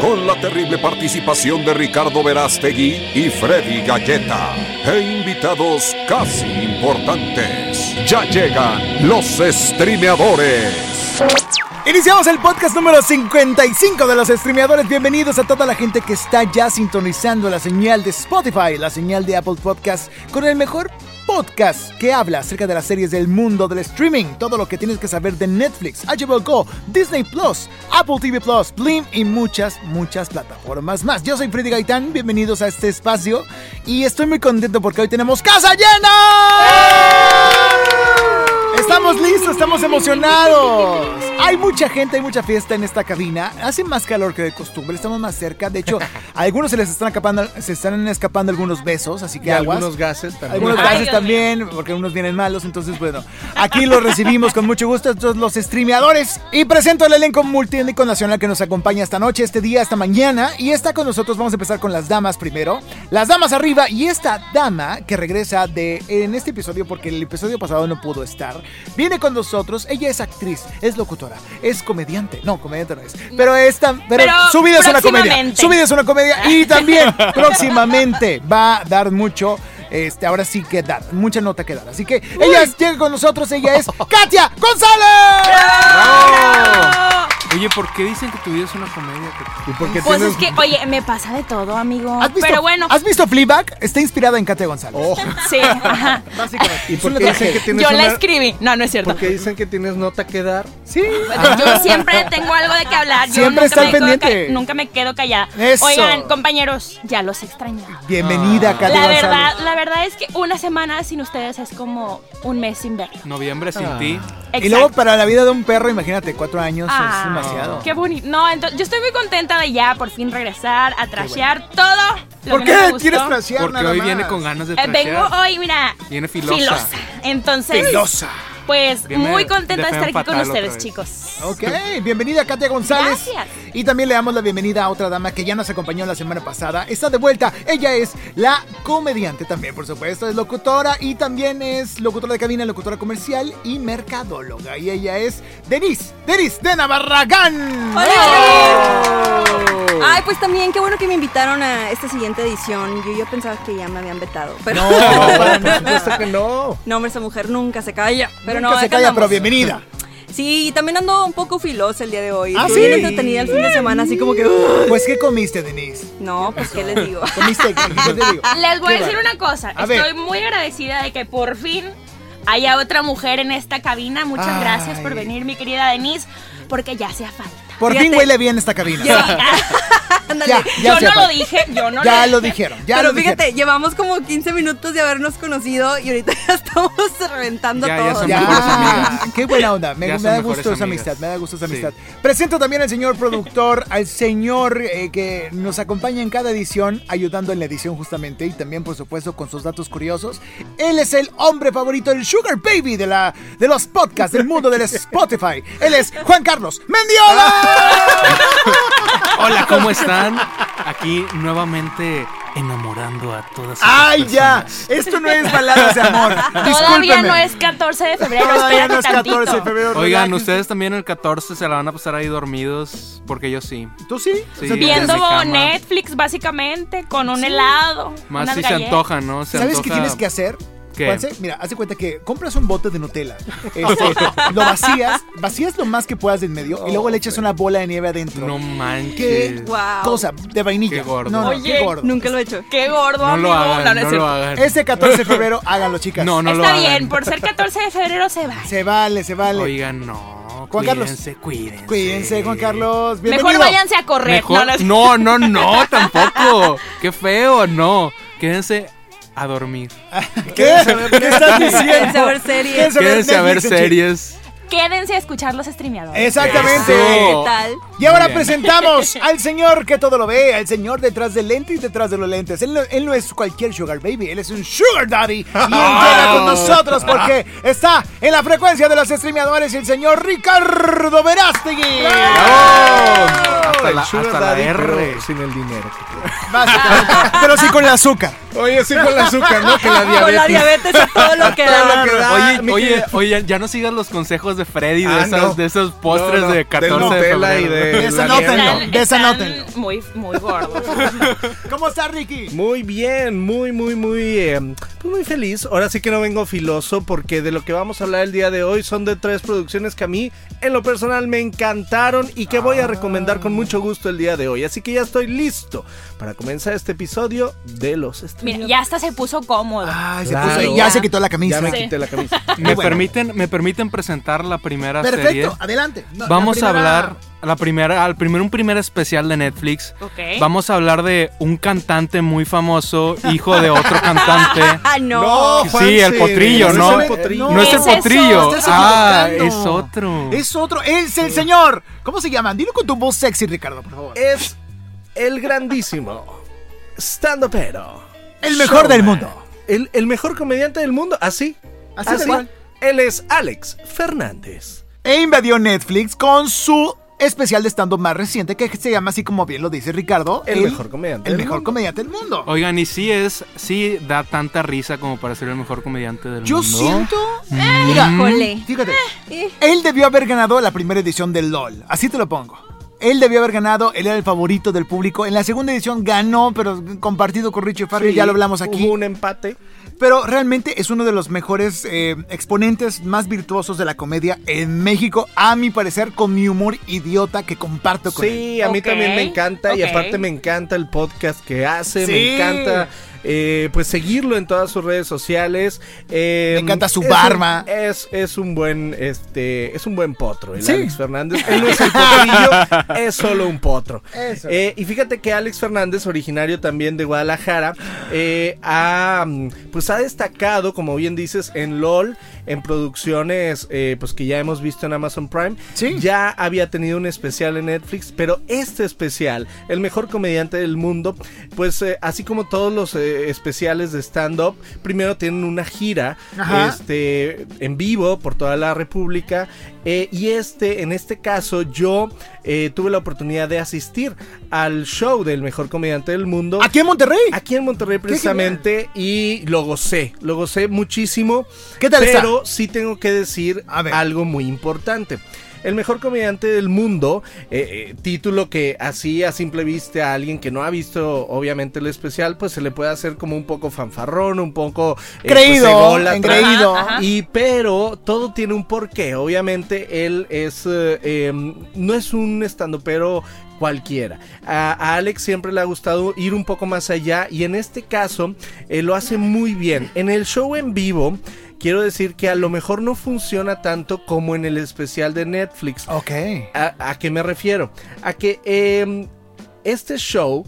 Con la terrible participación de Ricardo Verástegui y Freddy Galleta. E invitados casi importantes. Ya llegan los streameadores. Iniciamos el podcast número 55 de los streameadores. Bienvenidos a toda la gente que está ya sintonizando la señal de Spotify, la señal de Apple Podcast, con el mejor podcast que habla acerca de las series del mundo del streaming. Todo lo que tienes que saber de Netflix, HBO Go, Disney Plus, Apple TV Plus, Blim y muchas, muchas plataformas más. Yo soy Freddy Gaitán, bienvenidos a este espacio y estoy muy contento porque hoy tenemos casa llena. Estamos listos, estamos emocionados. Hay mucha gente, hay mucha fiesta en esta cabina. Hace más calor que de costumbre, estamos más cerca. De hecho, a algunos se les están escapando, se están escapando algunos besos, así que Y aguas. algunos gases también. Algunos Ay, gases Dios también, porque unos vienen malos. Entonces, bueno, aquí los recibimos con mucho gusto, estos los streameadores. Y presento el elenco multiétnico nacional que nos acompaña esta noche, este día, esta mañana. Y está con nosotros, vamos a empezar con las damas primero. Las damas arriba y esta dama que regresa de en este episodio, porque el episodio pasado no pudo estar, viene con nosotros. Ella es actriz, es locutora, es comediante. No, comediante no es. Pero esta, pero, Pero su vida es una comedia. Su vida es una comedia. Y también próximamente va a dar mucho. Este, ahora sí que dar, mucha nota que dar. Así que ella es- llega con nosotros, ella es Katia González. Oye, ¿por qué dicen que tu vida es una comedia? ¿Y por qué Pues tienes- es que, oye, me pasa de todo, amigo. ¿Has visto, Pero bueno, ¿Has visto Fleabag? Está inspirada en Katia González. Oh, sí, ajá. Básicamente. ¿Y Es por una qué dicen que tienes Yo la una- escribí. No, no es cierto. ¿Por qué dicen que tienes nota que dar? Sí. Yo siempre tengo algo de qué hablar. Yo Siempre nunca está al pendiente. ca- nunca me quedo callada. Eso. Oigan, compañeros, ya los extrañaba. Bienvenida, Katia La González. verdad, la verdad es que una semana sin ustedes es como un mes sin verlo. Noviembre sin Ah. ti. Y luego para la vida de un perro, imagínate, cuatro años Ah, es demasiado. Qué bonito. No, entonces yo estoy muy contenta de ya por fin regresar a trashear todo. lo ¿Por que no me qué quieres trashear Porque nada hoy más? viene con ganas de Eh, vengo trashear. hoy, mira. Viene filosa. Entonces, Filosa. Pues Viene muy contenta de de estar aquí con ustedes, chicos. Ok, bienvenida Katia González. Gracias. Y también le damos la bienvenida a otra dama que ya nos acompañó la semana pasada. Está de vuelta. Ella es la comediante también, por supuesto. Es locutora y también es locutora de cabina, locutora comercial y mercadóloga. Y ella es Denise, Denise de Navarragán. Hola, ¡Oh! Ay, pues también qué bueno que me invitaron a esta siguiente edición. Yo, yo pensaba que ya me habían vetado. Pero No, por supuesto que no. no, hombre, esa mujer nunca se calla. Pero Nunca no, se calla, andamos. pero bienvenida. Sí, también ando un poco filosa el día de hoy. ¿Ah, Estuve bien sí? entretenida el fin de semana, así como que. Pues, ¿qué comiste, Denise? No, pues qué les digo. ¿Comiste? ¿Qué te digo? Les voy a ¿Qué decir va? una cosa. A ver. Estoy muy agradecida de que por fin haya otra mujer en esta cabina. Muchas Ay. gracias por venir, mi querida Denise, porque ya hacía falta. Por Fíjate. fin huele bien esta cabina. Ándale. Ya, ya yo no lo dije, yo no Ya lo lo dije. dijeron, ya Pero lo dijeron. fíjate, llevamos como 15 minutos de habernos conocido y ahorita ya estamos reventando Ya, ya todo. Ya, amigas. qué buena onda. Me, Ya da gusto esa amistad, me da gusto esa Sí. amistad. Presento también al señor productor, al señor eh, que nos acompaña en cada edición, ayudando en la edición justamente y también, por supuesto, con sus datos curiosos. Él es el hombre favorito, el Sugar Baby de, la, de los podcasts del mundo del Spotify. Él es Juan Carlos Mendiola. Hola, ¿cómo están? Aquí nuevamente enamorando a todas ¡Ay, ya! personas. Esto no es baladas de amor. Todavía no es 14 de febrero, Todavía no es 14 de febrero. Oigan, ustedes también el 14 se la van a pasar ahí dormidos, porque yo sí. ¿Tú sí? Sí. ¿tú Viendo. Netflix, básicamente, con un helado. Más si se antoja, ¿no? Se ¿Sabes qué tienes que hacer? ¿Qué? Juanse? Mira, haz de cuenta que compras un bote de Nutella, este, lo vacías, vacías lo más que puedas de en medio y luego le echas una bola de nieve adentro. No manches. ¿Qué Wow. cosa? De vainilla. Qué gordo. No, no, Oye, qué gordo. Nunca lo he hecho. Qué gordo, No lo amigo. hagan, no, lo hagan. Este 14 de febrero, háganlo, chicas. No, no lo Está hagan. bien, por ser 14 de febrero se va. Se vale, se vale. Oigan, no. Juan Carlos. cuídense, cuídense. Cuídense, Juan Carlos. Bienvenido. Mejor váyanse a correr. Mejor- no, no, no, tampoco. Qué feo, no. Quédense a dormir. ¿Qué? ¿Qué estás diciendo? Quédense a ver series. Quédense a ver series. quédense a escuchar los streameadores. Exactamente. Eso. ¿Qué tal? Y ahora Bien. presentamos al señor que todo lo ve, al señor detrás del lente y detrás de los lentes. Él no, él no es cualquier sugar baby, él es un sugar daddy. Y él llega con nosotros porque está en la frecuencia de los streameadores el señor Ricardo Verástegui. Hasta la, El sugar hasta la R. pero sin el dinero. Básicamente. Pero sí con el azúcar. Oye, sí con el azúcar, ¿no? Que la Con la diabetes. diabetes a todo lo que lo da. que da. Oye, mi oye, querido- oye, ya no sigas los consejos de Freddy de, Ah, esas, no. de esos postres No, no, de 14 de, Nutella y febrero. de- Desanótenlo. están muy, muy gordos. ¿Cómo está Ricky? Muy bien, muy, muy, muy, eh, pues muy feliz. Ahora sí que no vengo filoso porque de lo que vamos a hablar el día de hoy son de tres producciones que a mí en lo personal me encantaron y que voy a recomendar con mucho gusto el día de hoy. Así que ya estoy listo para comenzar este episodio de los Mira, streamers. ya hasta se puso cómodo. Ay, se Claro. puso ahí, ya se quitó la camisa. Ya me Sí. quité la camisa. ¿Me, bueno. permiten, ¿Me permiten presentar la primera serie? Perfecto, adelante. No, Vamos a hablar la primera, al primer, un primer especial de Netflix. Vamos a hablar de un cantante muy famoso, hijo de otro cantante. Ah, no. No, Sí, el potrillo, ¿no? es el potrillo. No es el es potrillo. Estás Ah, es otro. Es otro, es el señor. ¿Cómo se llama? Dilo con tu voz sexy, Ricardo, por favor. Es el grandísimo stand pero El mejor del mundo. El, el mejor comediante del mundo, así. Así cual. Él es Alex Fernández. E invadió Netflix con su especial de stand-up más reciente que se llama así como bien lo dice Ricardo. El mejor comediante El del mejor mundo. comediante del mundo. Oigan, y sí es, sí da tanta risa como para ser el mejor comediante del Yo mundo. siento... Mira, Híjole. fíjate. Eh. Él debió haber ganado la primera edición del LOL. Así te lo pongo. Él debió haber ganado, él era el favorito del público. En la segunda edición ganó, pero compartido con Richie Farrell, ya lo hablamos aquí. Hubo un empate. Pero realmente es uno de los mejores eh, exponentes más virtuosos de la comedia en México, a mi parecer, con mi humor idiota que comparto con él. Sí, a mí también me encanta y aparte me encanta el podcast que hace, Sí. me encanta eh, pues seguirlo en todas sus redes sociales. Eh, Me encanta su es barba. un- es, es un buen este es un buen potro, el Sí. Alex Fernández. Él no es el potrillo, es solo un potro. Eh, y fíjate que Alex Fernández, originario también de Guadalajara, eh, ha, mm, pues ha destacado, como bien dices, en LOL, en producciones eh, pues que ya hemos visto en Amazon Prime. Sí. Ya había tenido un especial en Netflix, pero este especial, el mejor comediante del mundo, pues eh, así como todos los eh, especiales de stand-up, primero tienen una gira Ajá. este, en vivo por toda la República. eh, y este, en este caso, yo eh, tuve la oportunidad de asistir al show del mejor comediante del mundo. Aquí en Monterrey. Aquí en Monterrey precisamente y lo gocé, lo gocé muchísimo. ¿Qué tal está? Pero sí tengo que decir algo muy importante. El mejor comediante del mundo, eh, eh, título que así a simple vista a alguien que no ha visto obviamente el especial, pues se le puede hacer como un poco fanfarrón, un poco eh, Creído, pues. Ajá, ajá. Y pero todo tiene un porqué. Obviamente él es eh, eh, no es un estandopero cualquiera. A, a Alex siempre le ha gustado ir un poco más allá y en este caso eh, lo hace muy bien. En el show en vivo quiero decir que a lo mejor no funciona tanto como en el especial de Netflix. Ok. ¿A, a qué me refiero? A que eh, este show,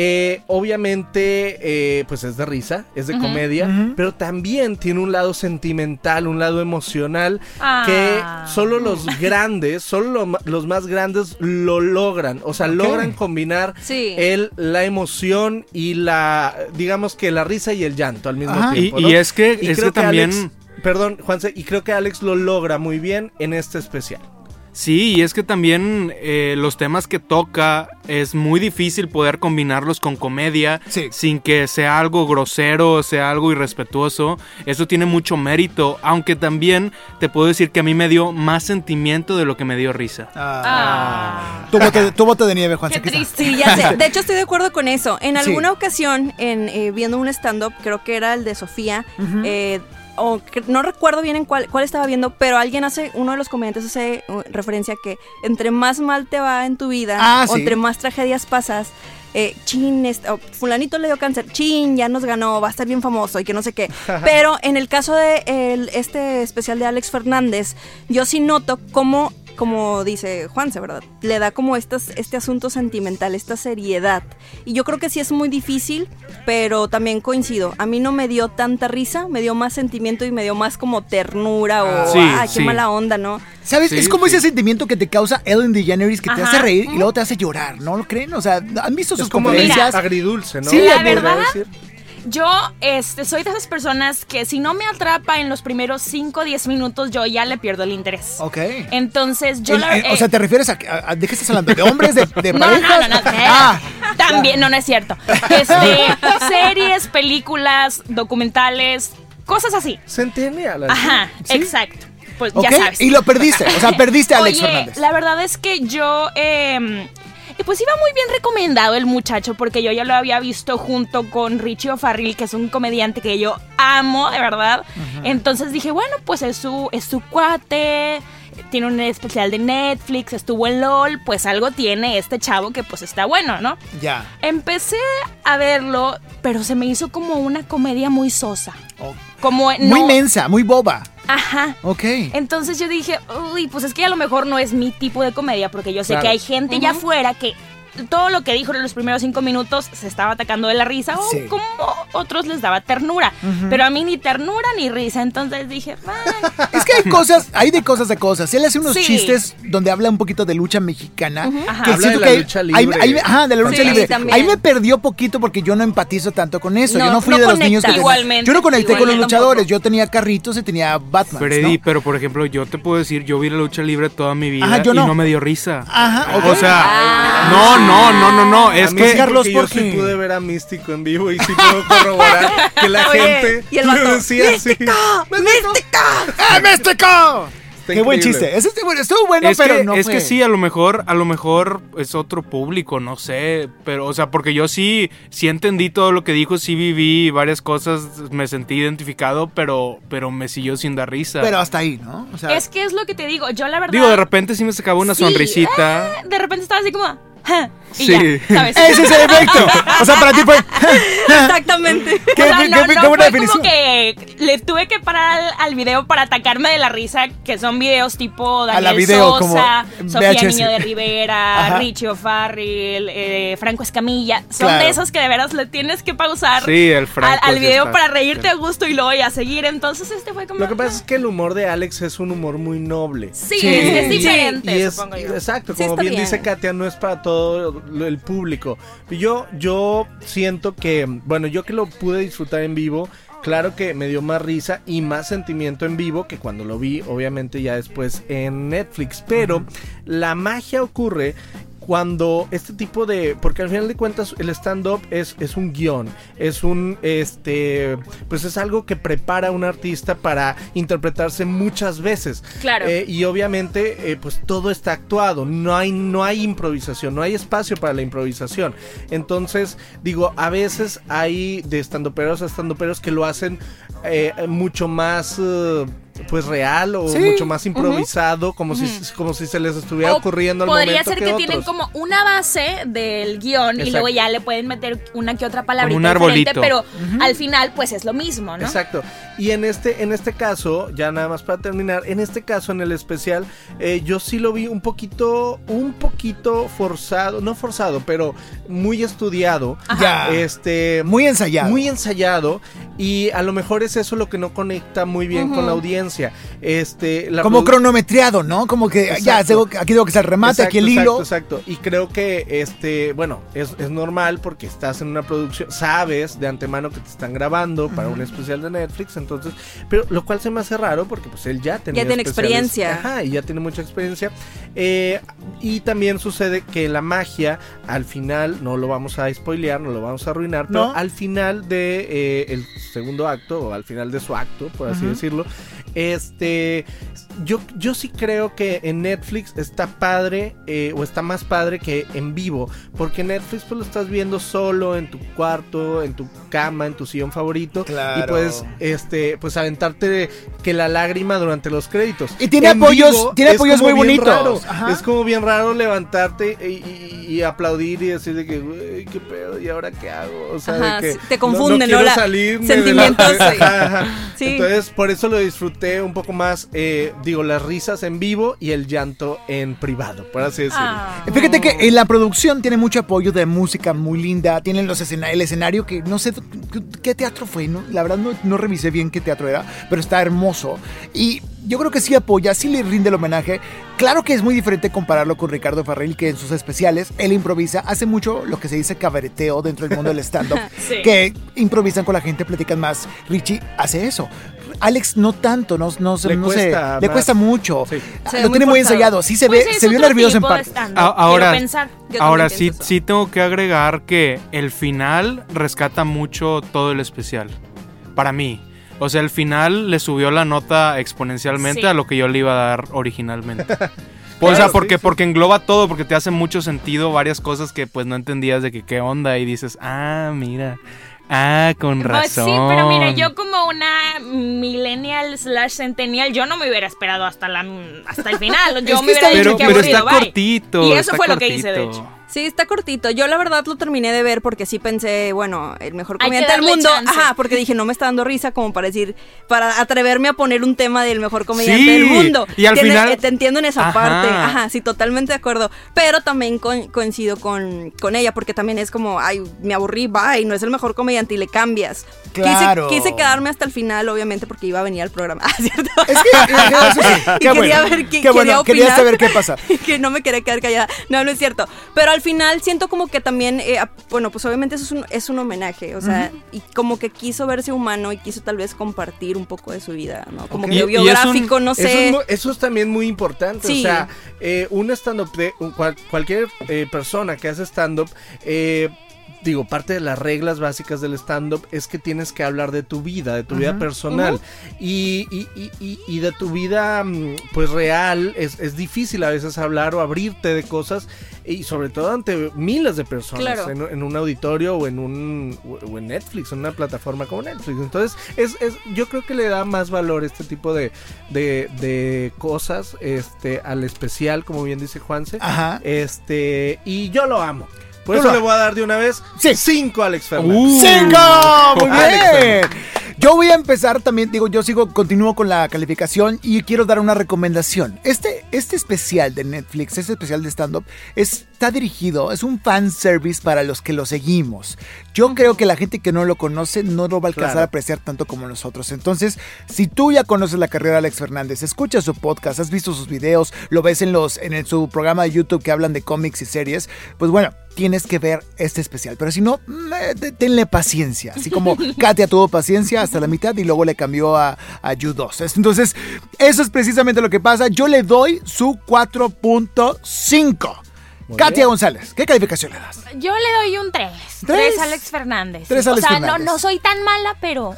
eh, obviamente, eh, pues es de risa, es de comedia, pero también tiene un lado sentimental, un lado emocional, Ah. que solo los grandes, solo lo los más grandes lo logran. O sea, logran combinar Sí. el, la emoción y la, digamos que la risa y el llanto al mismo Ajá. Tiempo. y ¿no? es que, Y es creo que también... Alex- perdón, Juanse, y creo que Alex lo logra muy bien en este especial. Sí, y es que también eh, los temas que toca es muy difícil poder combinarlos con comedia Sí. sin que sea algo grosero, sea algo irrespetuoso. Eso tiene mucho mérito, aunque también te puedo decir que a mí me dio más sentimiento de lo que me dio risa. Ah. Tu, bote, tu bote de nieve, Juan. Qué triste. Ya sé. De hecho, estoy de acuerdo con eso. En Sí. alguna ocasión, en eh, viendo un stand-up, creo que era el de Sofía, eh, o no recuerdo bien en cuál, cuál estaba viendo, pero alguien hace, uno de los comediantes hace uh, referencia que entre más mal te va en tu vida, Ah, o sí. entre más tragedias pasas, eh, chin, est- o fulanito le dio cáncer, chin, ya nos ganó, va a estar bien famoso y que no sé qué. Pero en el caso de el- este especial de Alex Fernández, yo sí noto cómo como dice Juanse, ¿verdad? Le da como estas, este asunto sentimental, esta seriedad. Y yo creo que sí es muy difícil, pero también coincido. A mí no me dio tanta risa, me dio más sentimiento y me dio más como ternura o, Sí, ah, qué sí. mala onda, ¿no? ¿Sabes? Sí, es como sí. ese sentimiento que te causa Ellen DeGeneres que te hace reír y luego te hace llorar, ¿no lo creen? O sea, ¿han visto sus como conferencias? agridulce, ¿no? Sí, La verdad, decir. Yo este, soy de esas personas que si no me atrapa en los primeros 5 o 10 minutos, yo ya le pierdo el interés. Ok. Entonces, yo El- la el- o eh, sea, ¿te refieres a, a- a- de qué estás hablando? ¿De hombres? ¿De, de no, parejas? no, no, no, Ah, También, no, no es cierto. Este, series, películas, documentales, cosas así. Centennial. así. Ajá, ¿Sí? exacto. Pues ya sabes. Y lo perdiste. O sea, perdiste a Alex Oye, Fernández. la verdad es que yo, eh, y pues iba muy bien recomendado el muchacho porque yo ya lo había visto junto con Richie O'Farrill, que es un comediante que yo amo, de verdad. Entonces dije, bueno, pues es su, es su cuate, tiene un especial de Netflix, estuvo en LOL, pues algo tiene este chavo que pues está bueno, ¿no? Ya. Empecé a verlo, pero se me hizo como una comedia muy sosa. Oh. Como no, Muy mensa, muy boba. Ajá. Ok. Entonces yo dije, uy, pues es que a lo mejor no es mi tipo de comedia, porque yo sé Claro. que hay gente allá afuera que todo lo que dijo en los primeros cinco minutos se estaba atacando de la risa, o Sí. como otros les daba ternura. Pero a mí ni ternura ni risa, entonces dije, "Ah". Es que hay cosas, hay de cosas de cosas. Él hace unos Sí. chistes donde habla un poquito de lucha mexicana. Ajá. Que Habla siento de la que lucha libre. ahí- ajá, de la lucha Sí, libre. también. Ahí me perdió poquito porque yo no empatizo tanto con eso. No, yo no fui no de los niños que Igualmente, Yo no conecté con los luchadores. tampoco. Yo tenía carritos y tenía Batman. Freddy, pero por ejemplo, yo te puedo decir, yo vi la lucha libre toda mi vida Ajá, yo y no. no me dio risa. Ajá. O sea, Ah. no, no, no, no, no, es a mí que Carlos, porque yo pude ver a Místico en vivo y sí puedo corroborar que la Oye, gente y el lo vato, decía así. ¡Ah, Místico! Está Qué buen chiste. Ese estuvo bueno, estuvo bueno, es pero que, no es fue- que sí, a lo mejor, a lo mejor es otro público, no sé, pero, o sea, porque yo sí, sí entendí todo lo que dijo, sí viví varias cosas, me sentí identificado, pero, pero me siguió sin dar risa. Pero hasta ahí, ¿no? O sea, es que es lo que te digo, yo la verdad... Digo, de repente sí me sacaba una Sí, sonrisita. eh, de repente estaba así como... 哼 Y Sí. ya, ¿sabes? ese es el efecto. O sea, para ti fue. Exactamente. ¿Qué, O sea, qué- no, qué- no qué buena fue definición? como que le tuve que parar al, al video para atacarme de la risa, que son videos tipo Daniel la video, Sosa, como Sofía VHS. Niño de Rivera, Ajá. Richie O'Farrill, eh, Franco Escamilla. Son Claro. de esos que de veras le tienes que pausar Sí, el Franco al, video está- para reírte a gusto y luego ya seguir. Entonces este fue como... Lo que pasa es que el humor de Alex es un humor muy noble. Sí, Sí. Es, es Y- diferente, Y es, supongo yo. exacto, como bien, bien. dice Katia, no es para todo el público. Yo, yo siento que, bueno, yo que lo pude disfrutar en vivo, claro que me dio más risa y más sentimiento en vivo que cuando lo vi, obviamente ya después en Netflix. Pero la magia ocurre cuando este tipo de porque al final de cuentas el stand up es, es un guion es un este pues es algo que prepara a un artista para interpretarse muchas veces Claro. Eh, y obviamente eh, pues todo está actuado no hay no hay improvisación no hay espacio para la improvisación entonces digo a veces hay de estandoperos a estandoperos que lo hacen eh, mucho más eh, pues real o Sí. mucho más improvisado como si como si se les estuviera O ocurriendo al Podría momento ser que, que, tienen como una base del guion y luego ya le pueden meter una que otra palabra Como un arbolito. pero al final pues es lo mismo, ¿no? Exacto. Y en este, en este caso, ya nada más para terminar, en este caso, en el especial, eh, yo sí lo vi un poquito, un poquito forzado, no forzado, pero muy estudiado. Ya. Este, Muy ensayado. muy ensayado y a lo mejor es eso lo que no conecta muy bien con la audiencia. Este, la Como cronometriado, ¿no? Como que ya, tengo- aquí tengo que ser el remate, aquí el hilo. Exacto, exacto. Y creo que, este, bueno, es, es normal porque estás en una producción, sabes de antemano que te están grabando para un especial de Netflix, entonces, pero lo cual se me hace raro porque pues él ya tenía Ya tiene especiales. experiencia. Ajá, y ya tiene mucha experiencia. Eh, y también sucede que la magia, al final, no lo vamos a spoilear, no lo vamos a arruinar, pero No. al final de eh, el segundo acto, o al final de su acto, por así decirlo, este, yo, yo sí creo que en Netflix está padre eh, o está más padre que en vivo, porque en Netflix pues lo estás viendo solo en tu cuarto, en tu cama, en tu sillón favorito Claro. y puedes este pues aventarte que la lágrima durante los créditos. Y tiene En apoyos- vivo tiene apoyos muy bonitos. Es como bien raro levantarte y, y- y aplaudir y decir de que güey, qué pedo y ahora qué hago, o sea, Ajá, de que te confunde, ¿no? quiero La- salir sentimientos. Sí. Entonces, por eso lo disfruté disfruté un poco más, eh, digo, las risas en vivo y el llanto en privado, por así decirlo. Ah. Fíjate que en la producción tiene mucho apoyo de música muy linda. Tienen los escena- el escenario que no sé qué teatro fue, ¿no? La verdad no, no revisé bien qué teatro era, pero está hermoso. Y yo creo que sí apoya, sí le rinde el homenaje. Claro que es muy diferente compararlo con Ricardo Farrell, que en sus especiales él improvisa, hace mucho lo que se dice cabareteo dentro del mundo del stand-up, Sí. que improvisan con la gente, platican más. Richie hace eso. Alex no tanto, no, no, sé, Le no sé, cuesta le cuesta mucho. Sí. Lo muy tiene muy ensayado, sí se Pues ve, se vio nervioso en parte. ahora, quiero pensar. Ahora sí, eso. sí tengo que agregar que el final rescata mucho todo el especial. Para mí. O sea, el final le subió la nota exponencialmente Sí. a lo que yo le iba a dar originalmente. Pues, o sea, porque, sí, sí. porque engloba todo, porque te hace mucho sentido varias cosas que pues no entendías de que qué onda y dices, ah, mira, ah, con Pues razón. sí, pero mira, yo como una millennial slash centennial, yo no me hubiera esperado hasta la hasta el final. Yo Es que me hubiera está- dicho Pero, que pero aburrido, está bye. cortito. Y eso fue lo que hice, de hecho. Sí, está cortito. Yo la verdad lo terminé de ver porque sí pensé, bueno, el mejor comediante del mundo. chance. Ajá, porque dije, no me está dando risa como para decir, para atreverme a poner un tema del mejor comediante Sí, del mundo. y al Tiene- final- eh, te entiendo en esa Ajá. parte. Ajá, sí, totalmente de acuerdo. Pero también con- coincido con, con ella porque también es como, ay, me aburrí, bye, no es el mejor comediante y le cambias. Quise- Claro. Quise, quedarme hasta el final, obviamente, porque iba a venir al programa. Ah, ¿cierto? Es que, eso sí, Y qué quería bueno, ver qué- bueno, quería saber qué pasa. que no me quería quedar callada. No, no es cierto. Pero al final siento como que también, eh, bueno, pues obviamente eso es un, es un homenaje, o sea, y como que quiso verse humano y quiso tal vez compartir un poco de su vida, ¿no? Como que es un- biográfico, no Eso sé. es, mu- eso es también muy importante. Sí. O sea, eh, un stand-up, cual- cualquier eh, persona que hace stand-up, eh, digo, parte de las reglas básicas del stand-up es que tienes que hablar de tu vida, de tu vida personal. y, y- y- y- y de tu vida, mm, pues real, es, es difícil a veces hablar o abrirte de cosas. Y sobre todo ante miles de personas Claro. en, en un auditorio o en un o en Netflix, en una plataforma como Netflix. Entonces, es, es, yo creo que le da más valor este tipo de, de, de cosas este, al especial, como bien dice Juanse. Ajá. Este, y yo lo amo. Por eso le voy a dar de una vez Sí. cinco a Alex Fernández. Uh. ¡Cinco! Muy Alex bien. Yo voy a empezar también, digo, yo sigo, continúo con la calificación y quiero dar una recomendación. Este, este especial de Netflix, este especial de stand-up, está dirigido, es un fan service para los que lo seguimos. Yo creo que la gente que no lo conoce no lo va a alcanzar Claro. a apreciar tanto como nosotros. Entonces, si tú ya conoces la carrera de Alex Fernández, escuchas su podcast, has visto sus videos, lo ves en, los, en el- su programa de YouTube que hablan de cómics y series, pues bueno, tienes que ver este especial. Pero si no, mm, eh, tenle paciencia. Así como Katia tuvo paciencia hasta la mitad y luego le cambió a, a 2. Entonces, eso es precisamente lo que pasa. Yo le doy su 4.5. Katia bien. González, ¿qué calificación le das? Yo le doy un 3. ¿Tres? 3 Alex Fernández. Tres o Alex sea, Fernández. No, no soy tan mala, pero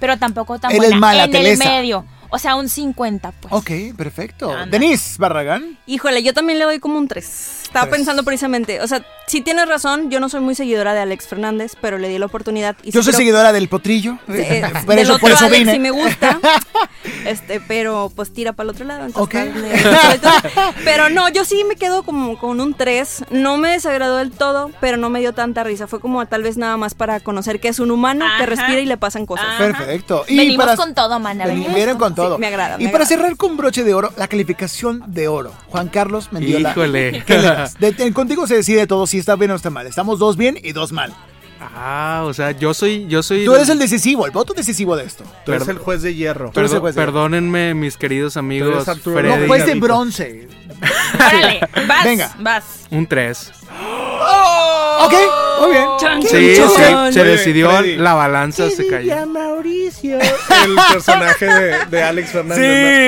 pero tampoco tan Él es mala, en Telesa. el medio. O sea, un 50, pues. Ok, perfecto. Anda. Denise Barragán. Híjole, yo también le doy como un 3. Estaba pensando precisamente, o sea, si tienes razón, yo no soy muy seguidora de Alex Fernández, pero le di la oportunidad. Y Yo sí soy creo- seguidora del potrillo. Eh, por del eso, otro por eso Alex vine. sí me gusta. Este, pero pues tira para el otro lado. entonces, Ok. tal vez- pero no, yo sí me quedo como con un 3. No me desagradó del todo, pero no me dio tanta risa. Fue como tal vez nada más para conocer que es un humano que respira y le pasan cosas. Ajá. Perfecto. Venimos con todo, mana, Ven- venimos Vienen con Sí, todo. me agrada, Y me para agrada. cerrar con broche de oro, la calificación de oro. Juan Carlos Mendiola. Híjole. ¿Qué le das? De- de- contigo se decide todo si está bien o está mal. Estamos dos bien y dos mal. Ah, o sea, yo soy, yo soy. Tú eres el decisivo, el voto decisivo de esto. Tú eres el juez de hierro. Tú eres el Perdo- juez de- perdónenme, mis queridos amigos. Freddy. No, juez de bronce. Órale, vas, Venga. vas. Un 3. Ok, muy bien. Chan, ¿Qué Sí, dicho? sí, Ok. se decidió, Freddy. la balanza se cayó. Mauricio. El personaje de, de Alex Fernández.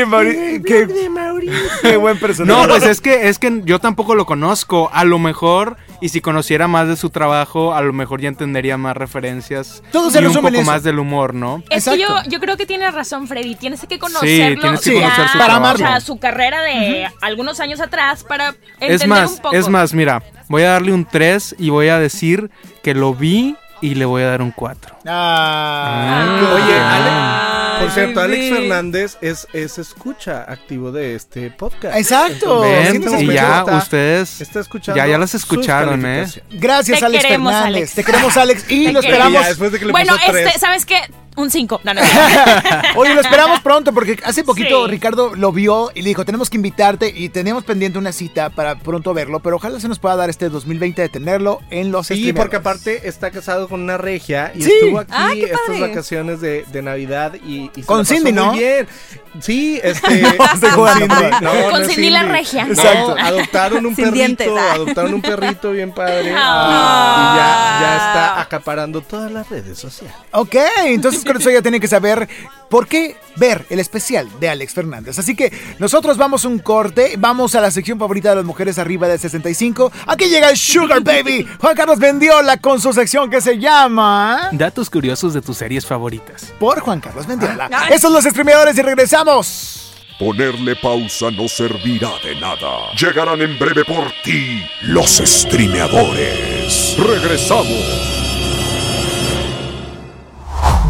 Sí, Mauri- qué, de Mauricio. qué buen personaje. No, pues es que es que yo tampoco lo conozco. A lo mejor, y si conociera más de su trabajo, a lo mejor ya entendería más referencias Todo se y un poco eso. más del humor, ¿no? Es que yo, Exacto. yo creo que tienes razón, Freddy. Tienes que conocerlo. tienes que ya, conocer su para trabajo. O sea, su carrera de algunos años atrás para entender Es más, un poco. es más, mira, voy a darle un 3 y voy a decir que lo vi y le voy a dar un 4. Ah, Ah. Oye, Ay, Por cierto, Alex. Fernández es, es escucha activo de este podcast. Exacto. Entonces, Ven, y ya está- ustedes Está escuchando. ya ya las escucharon, ¿eh? Gracias, Te Alex queremos, Fernández. Alex. Te queremos, Alex. Y Te lo queremos. esperamos. Ya, después de que le bueno, este, ¿sabes qué? Un 5. No, no. Oye, lo esperamos pronto porque hace poquito Sí. Ricardo lo vio y le dijo, tenemos que invitarte y tenemos pendiente una cita para pronto verlo, pero ojalá se nos pueda dar este 2020 de tenerlo en los Sí, streamers. porque aparte está casado con una regia y Sí. estuvo aquí Ah, qué estas vacaciones de, de Navidad y, y se Con Cindy, muy ¿no? bien. Sí, este. jugando, Cindy, no, Con no Cindy la regia. No, Exacto. adoptaron un Sin perrito, dientes, ah. adoptaron un perrito bien padre. Ah. Y ya, ya está acaparando todas las redes sociales. Ok, entonces con eso ya tienen que saber por qué ver el especial de Alex Fernández. Así que nosotros vamos a un corte, vamos a la sección favorita de las mujeres arriba de 65. Aquí llega el Sugar Baby, Juan Carlos Mendiola con su sección que se llama Datos curiosos de tus series favoritas. Por Juan Carlos Mendiola. Esos son los streameadores y regresamos. Ponerle pausa no servirá de nada. Llegarán en breve por ti los streameadores. Regresamos.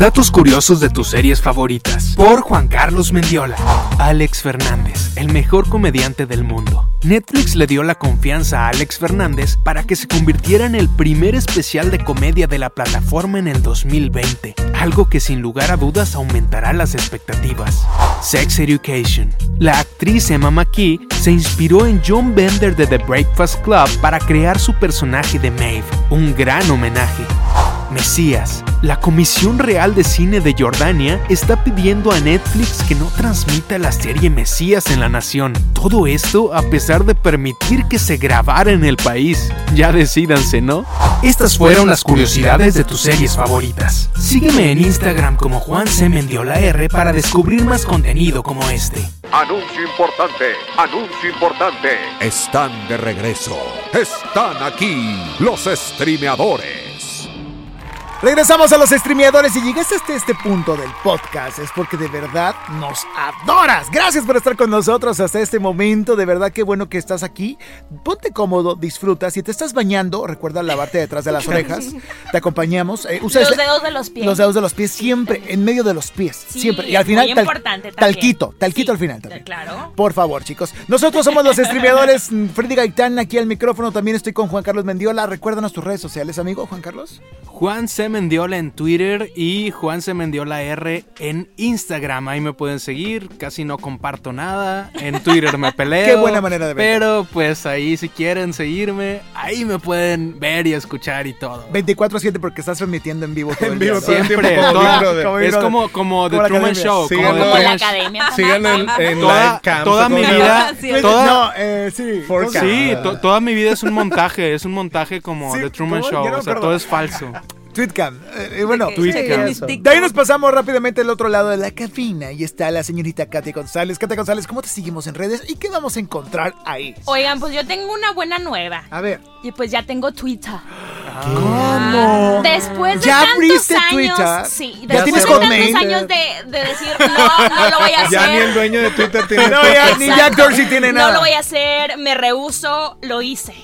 Datos curiosos de tus series favoritas. Por Juan Carlos Mendiola. Alex Fernández, el mejor comediante del mundo. Netflix le dio la confianza a Alex Fernández para que se convirtiera en el primer especial de comedia de la plataforma en el 2020, algo que sin lugar a dudas aumentará las expectativas. Sex Education. La actriz Emma McKee se inspiró en John Bender de The Breakfast Club para crear su personaje de Maeve, un gran homenaje. Mesías. La Comisión Real de Cine de Jordania está pidiendo a Netflix que no transmita la serie Mesías en la nación. Todo esto a pesar de permitir que se grabara en el país. Ya decídanse, ¿no? Estas fueron las curiosidades de tus series favoritas. Sígueme en Instagram como Juan C. Mendiola R para descubrir más contenido como este. Anuncio importante, anuncio importante. Están de regreso. Están aquí los streameadores. Regresamos a los streameadores y llegaste hasta este punto del podcast. Es porque de verdad nos adoras. Gracias por estar con nosotros hasta este momento. De verdad, qué bueno que estás aquí. Ponte cómodo, disfruta. Si te estás bañando, recuerda lavarte detrás de las orejas. Te acompañamos. Eh, usa Los ese- dedos de los pies. Los dedos de los pies siempre, en medio de los pies. Sí, siempre. Y al final, muy tal- importante talquito, talquito Sí, al final también. claro. Por favor, chicos. Nosotros somos los streameadores. Freddy Gaitán aquí al micrófono. También estoy con Juan Carlos Mendiola. Recuérdanos tus redes sociales, amigo Juan Carlos. Juan C. Mendiola en Twitter y Juan C. Mendiola R en Instagram. Ahí me pueden seguir. Casi no comparto nada. En Twitter me peleo. Qué buena manera de ver. Pero pues ahí si quieren seguirme, ahí me pueden ver y escuchar y todo. 24-7 porque estás transmitiendo en vivo todo En vivo día. todo el Siempre. tiempo como toda- Big Brother. Como Big es como, como The Como la Truman academia. Show. Como como The Como la Truman Show. academia. Síganlo en, en Toda, toda mi ¿cómo se vida, toda, No, eh, sí. For ¿cómo se sí, to- toda mi vida es un montaje, es un montaje como Sí, The Truman ¿cómo? Show, Ya no me o sea, acuerdo. todo es falso. Tweetcam. Eh, y bueno, de ahí nos pasamos rápidamente al otro lado de la cabina y está la señorita Katia González. Katia González, ¿cómo te seguimos en redes y qué vamos a encontrar ahí? Oigan, pues yo tengo una buena nueva. A ver. Y pues ya tengo Twitter. ¿Cómo? Después de ¿Ya tantos abriste años, Twitter? sí, ¿Ya después tienes de tantos años de, de decir no, no lo voy a hacer. Ya ni el dueño de Twitter tiene No, ya, ni. Jack Dorsey tiene nada. No lo voy a hacer, me rehuso, lo hice.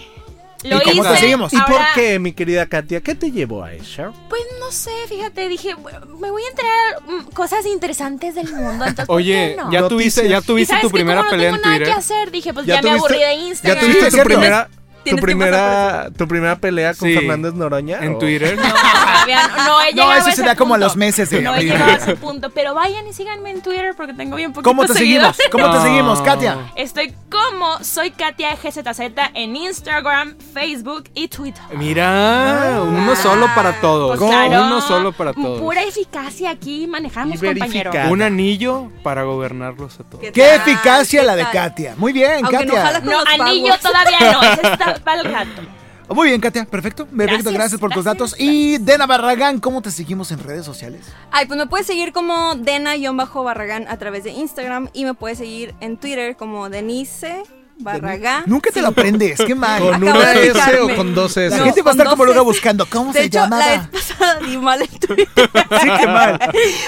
Lo ¿Y cómo hice. te seguimos? ¿Y por ahora, qué, mi querida Katia? ¿Qué te llevó a eso? Pues no sé, fíjate, dije, me voy a enterar mm, cosas interesantes del mundo. Entonces, ¿por Oye, qué no? ya tuviste, ya ¿Y tuviste tu primera pelea no en tengo nada Twitter. que hacer, dije, pues ya, me tuviste- aburrí de ¿Ya Instagram. tuviste es tu primera, tu primera, tu primera pelea con Sí. Fernández Noroña? En ¿O- Twitter. No, todavía no, no he No, eso a se ese da como a los meses de No he llegado a ese punto, pero vayan y síganme en Twitter porque tengo bien poquito ¿Cómo te seguimos? ¿Cómo te No. seguimos, Katia? Estoy como soy Katia GZZ en Instagram, Facebook y Twitter. Mira, uno solo para todos. Pues claro, Uno solo para todos. Pura eficacia aquí manejamos, compañero. Un anillo para gobernarlos a todos. ¿Qué eficacia ¿Qué la de? Katia. Muy bien, Aunque no Katia. No, los anillo todavía no, ese está para el rato. Muy bien, Katia. Perfecto. Perfecto. Gracias, Gracias, por tus gracias, datos. Y Dena Barragán, ¿cómo te seguimos en redes sociales? Ay, pues me puedes seguir como Dena-Barragán a través de Instagram y me puedes seguir en Twitter como Denise Barragán. Nunca te lo aprendes. Qué mal. ¿Con Acabo una S o con dos S? La No, gente va a estar como luego buscando. ¿Cómo De se hecho, llama? la vez pasada di mal Twitter. Sí, qué mal.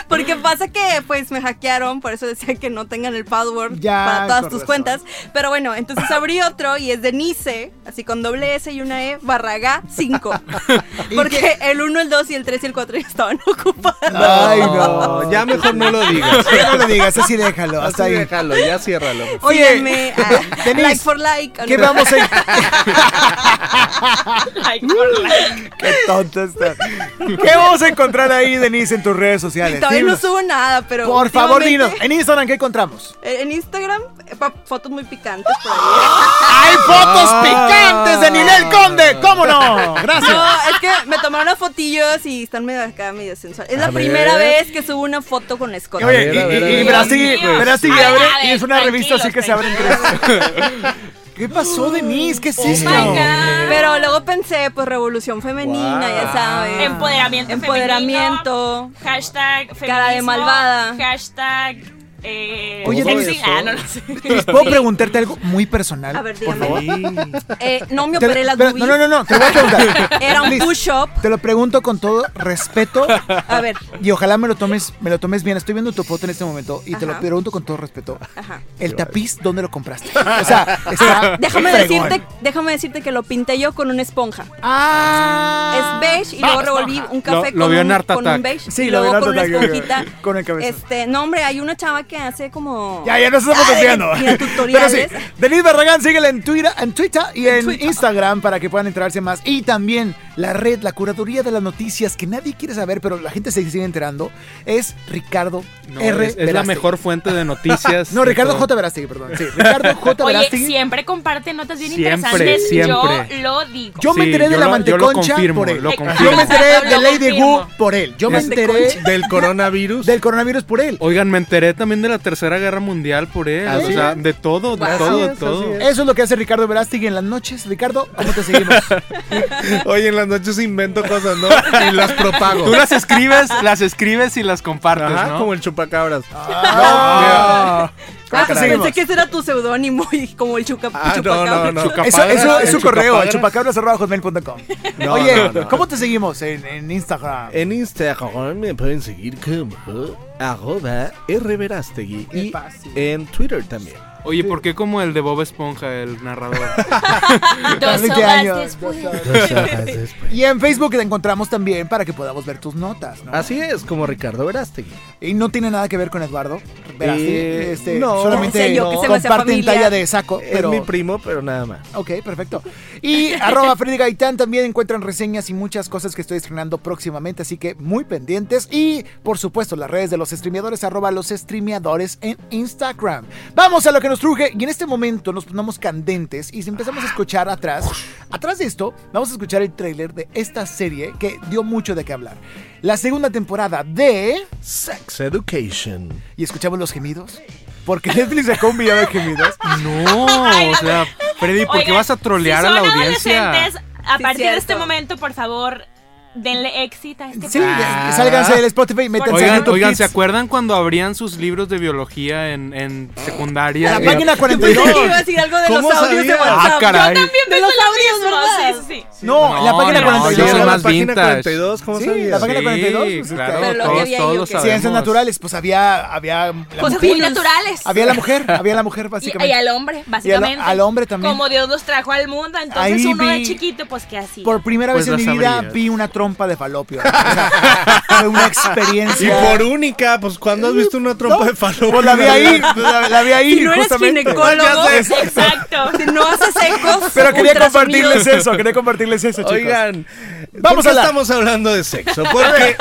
Porque pasa que pues me hackearon, por eso decía que no tengan el password Ya, para todas tus razón. cuentas. Pero bueno, entonces abrí otro y es Denise, así con doble S y una E, Barragá 5. Porque el 1, el 2 y el 3 y el 4 ya estaban ocupados. Ay, no. Ya mejor no lo digas. Ya no lo digas, así déjalo. Hasta Así ahí. déjalo, ya ciérralo. Oye, Síganme, ah. Denise, Like for like. ¿qué vamos a... Like for like. Qué tonto está. ¿Qué vamos a encontrar ahí, Denise, en tus redes sociales? Todavía no subo nada, pero. Por favor, dinos. En Instagram, ¿qué encontramos? Eh, En Instagram, fotos muy picantes por ahí. ¡Hay fotos Ah. picantes de Ninel Conde! ¿Cómo no? Gracias. No, es que me tomaron unas fotillos y están medio acá, medio sensual. Es la ver. primera vez que subo una foto con Scott. Oye, y, y. Verástegui A ver, abre y es una revista así que se abre en tres. ¿Qué pasó, Denise? ¿Qué es Oh esto? Pero luego pensé, pues revolución femenina, Wow. ya sabes. Empoderamiento Empoderamiento. Hashtag feminismo, Cara de malvada. Hashtag eh, Oye, sexy. Ah, no, no sé. ¿Puedo preguntarte algo muy personal? A ver, por favor. Eh, no me operé las boobies. no, no, no, no, te lo voy a preguntar. Era un push-up. Te lo pregunto con todo respeto A ver, y ojalá me lo tomes, me lo tomes bien. Estoy viendo tu foto en este momento y te lo pregunto con todo respeto. ajá. El tapiz, ¿dónde lo compraste? O sea, está Déjame fregón. decirte, déjame decirte que lo pinté yo con una esponja. Ah. Es beige y luego revolví un café Lo- lo con, un, con beige Sí, y lo vi en luego con una esponjita. con el cabeza. Este, no hombre, hay una chava que hace como Ya, ya nos estamos mira, Pero sí, Denise Barragán, síguela en Twitter, en Twitter y en, Twitter. Instagram para que puedan enterarse más. Y también la red, la curaduría de las noticias que nadie quiere saber, pero la gente se sigue enterando, es Ricardo No, R. es, es la mejor fuente de noticias. No, Ricardo. J. Verástegui, perdón. Sí, Ricardo J. Oye, Verástegui. siempre comparte notas bien Siempre, interesantes. siempre. Yo lo digo. Yo me Sí, enteré de yo la lo- manteconcha confirmo, por él. Yo me enteré Exacto, de Lady Wu por él. Yo me enteré Del coronavirus. del coronavirus por él. Oigan, me enteré también de la Tercera Guerra Mundial por él. ¿Ah, o sí? sea, de todo, de Así todo, de es, todo. es. Eso es lo que hace Ricardo Verástegui en las noches. Ricardo, ¿cómo te seguimos? Oye, en las noches invento cosas, ¿no? Y las propago. Tú las escribes, las escribes y las compartes, Ajá, ¿no? como el chupacabras. Ah. ¿Cómo te Ah, pensé que ese era tu seudónimo y como el chuca, Ah, no, chupacabra. no, no. Chuca- Eso, eso es su correo, chupacabras. chupacabras.hotmail.com. No, Oye, no, no. ¿cómo te seguimos en, en Instagram? En Instagram me pueden seguir como arroba rverastegui y en Twitter también. Oye, ¿por qué como el de Bob Esponja, el narrador? Dos 20 horas años, después. dos Y en Facebook te encontramos también para que podamos ver tus notas, ¿no? Así es, como Ricardo Verástegui. Y no tiene nada que ver con Eduardo. Verástegui, Eh, este, no. solamente yo hacía comparten talla de saco, pero... Es mi primo, pero nada más. Ok, perfecto. Y arroba Freddy Gaitán también encuentran reseñas y muchas cosas que estoy estrenando próximamente, así que muy pendientes. Y por supuesto las redes de los streameadores, arroba los streameadores en Instagram. Vamos a lo que nos truje y en este momento nos ponemos candentes y si empezamos a escuchar atrás, atrás de esto, vamos a escuchar el tráiler de esta serie que dio mucho de qué hablar. La segunda temporada de... Sex Education. ¿Y escuchamos los gemidos? Porque Netflix sacó un video de gemidos. No, o sea, Freddy, ¿por qué Oigan, vas a trolear si a la audiencia? A Sí, partir de este momento, por favor, denle éxito a este Sí, sálganse del Spotify y métanse Oigan, YouTube oigan, Kids. ¿se acuerdan cuando abrían sus libros de biología en, en secundaria? La página Yo pensé 42. que iba a decir algo de los ¿Cómo audios de sabías? WhatsApp. Ah, caray. También De los audios, ¿verdad? sí, sí. No, la No, página no, 42. yo soy la más página vintage. 42, ¿cómo Sí, sabías? la página Sí, 42, pues, claro, Pero todos, había yo. Ciencias naturales, pues había, había la Cosas mujer. muy Muy naturales. Había la mujer, había la mujer Y, básicamente. y al hombre, básicamente. al hombre también. Como Dios nos trajo al mundo, entonces Ahí uno de chiquito, pues que así. Por primera Pues vez en mi vida vi una trompa de falopio. O sea, fue una Y experiencia. por única, pues cuando has visto una trompa de falopio? Pues la vi ahí, la, la vi ahí Si no eres justamente. ginecólogo, Ya sé. Exacto. Si no haces ecos. Pero quería compartirles eso, quería compartirles eso, chicos. Oigan, Vamos ¿por qué a hablar. estamos hablando de sexo? Porque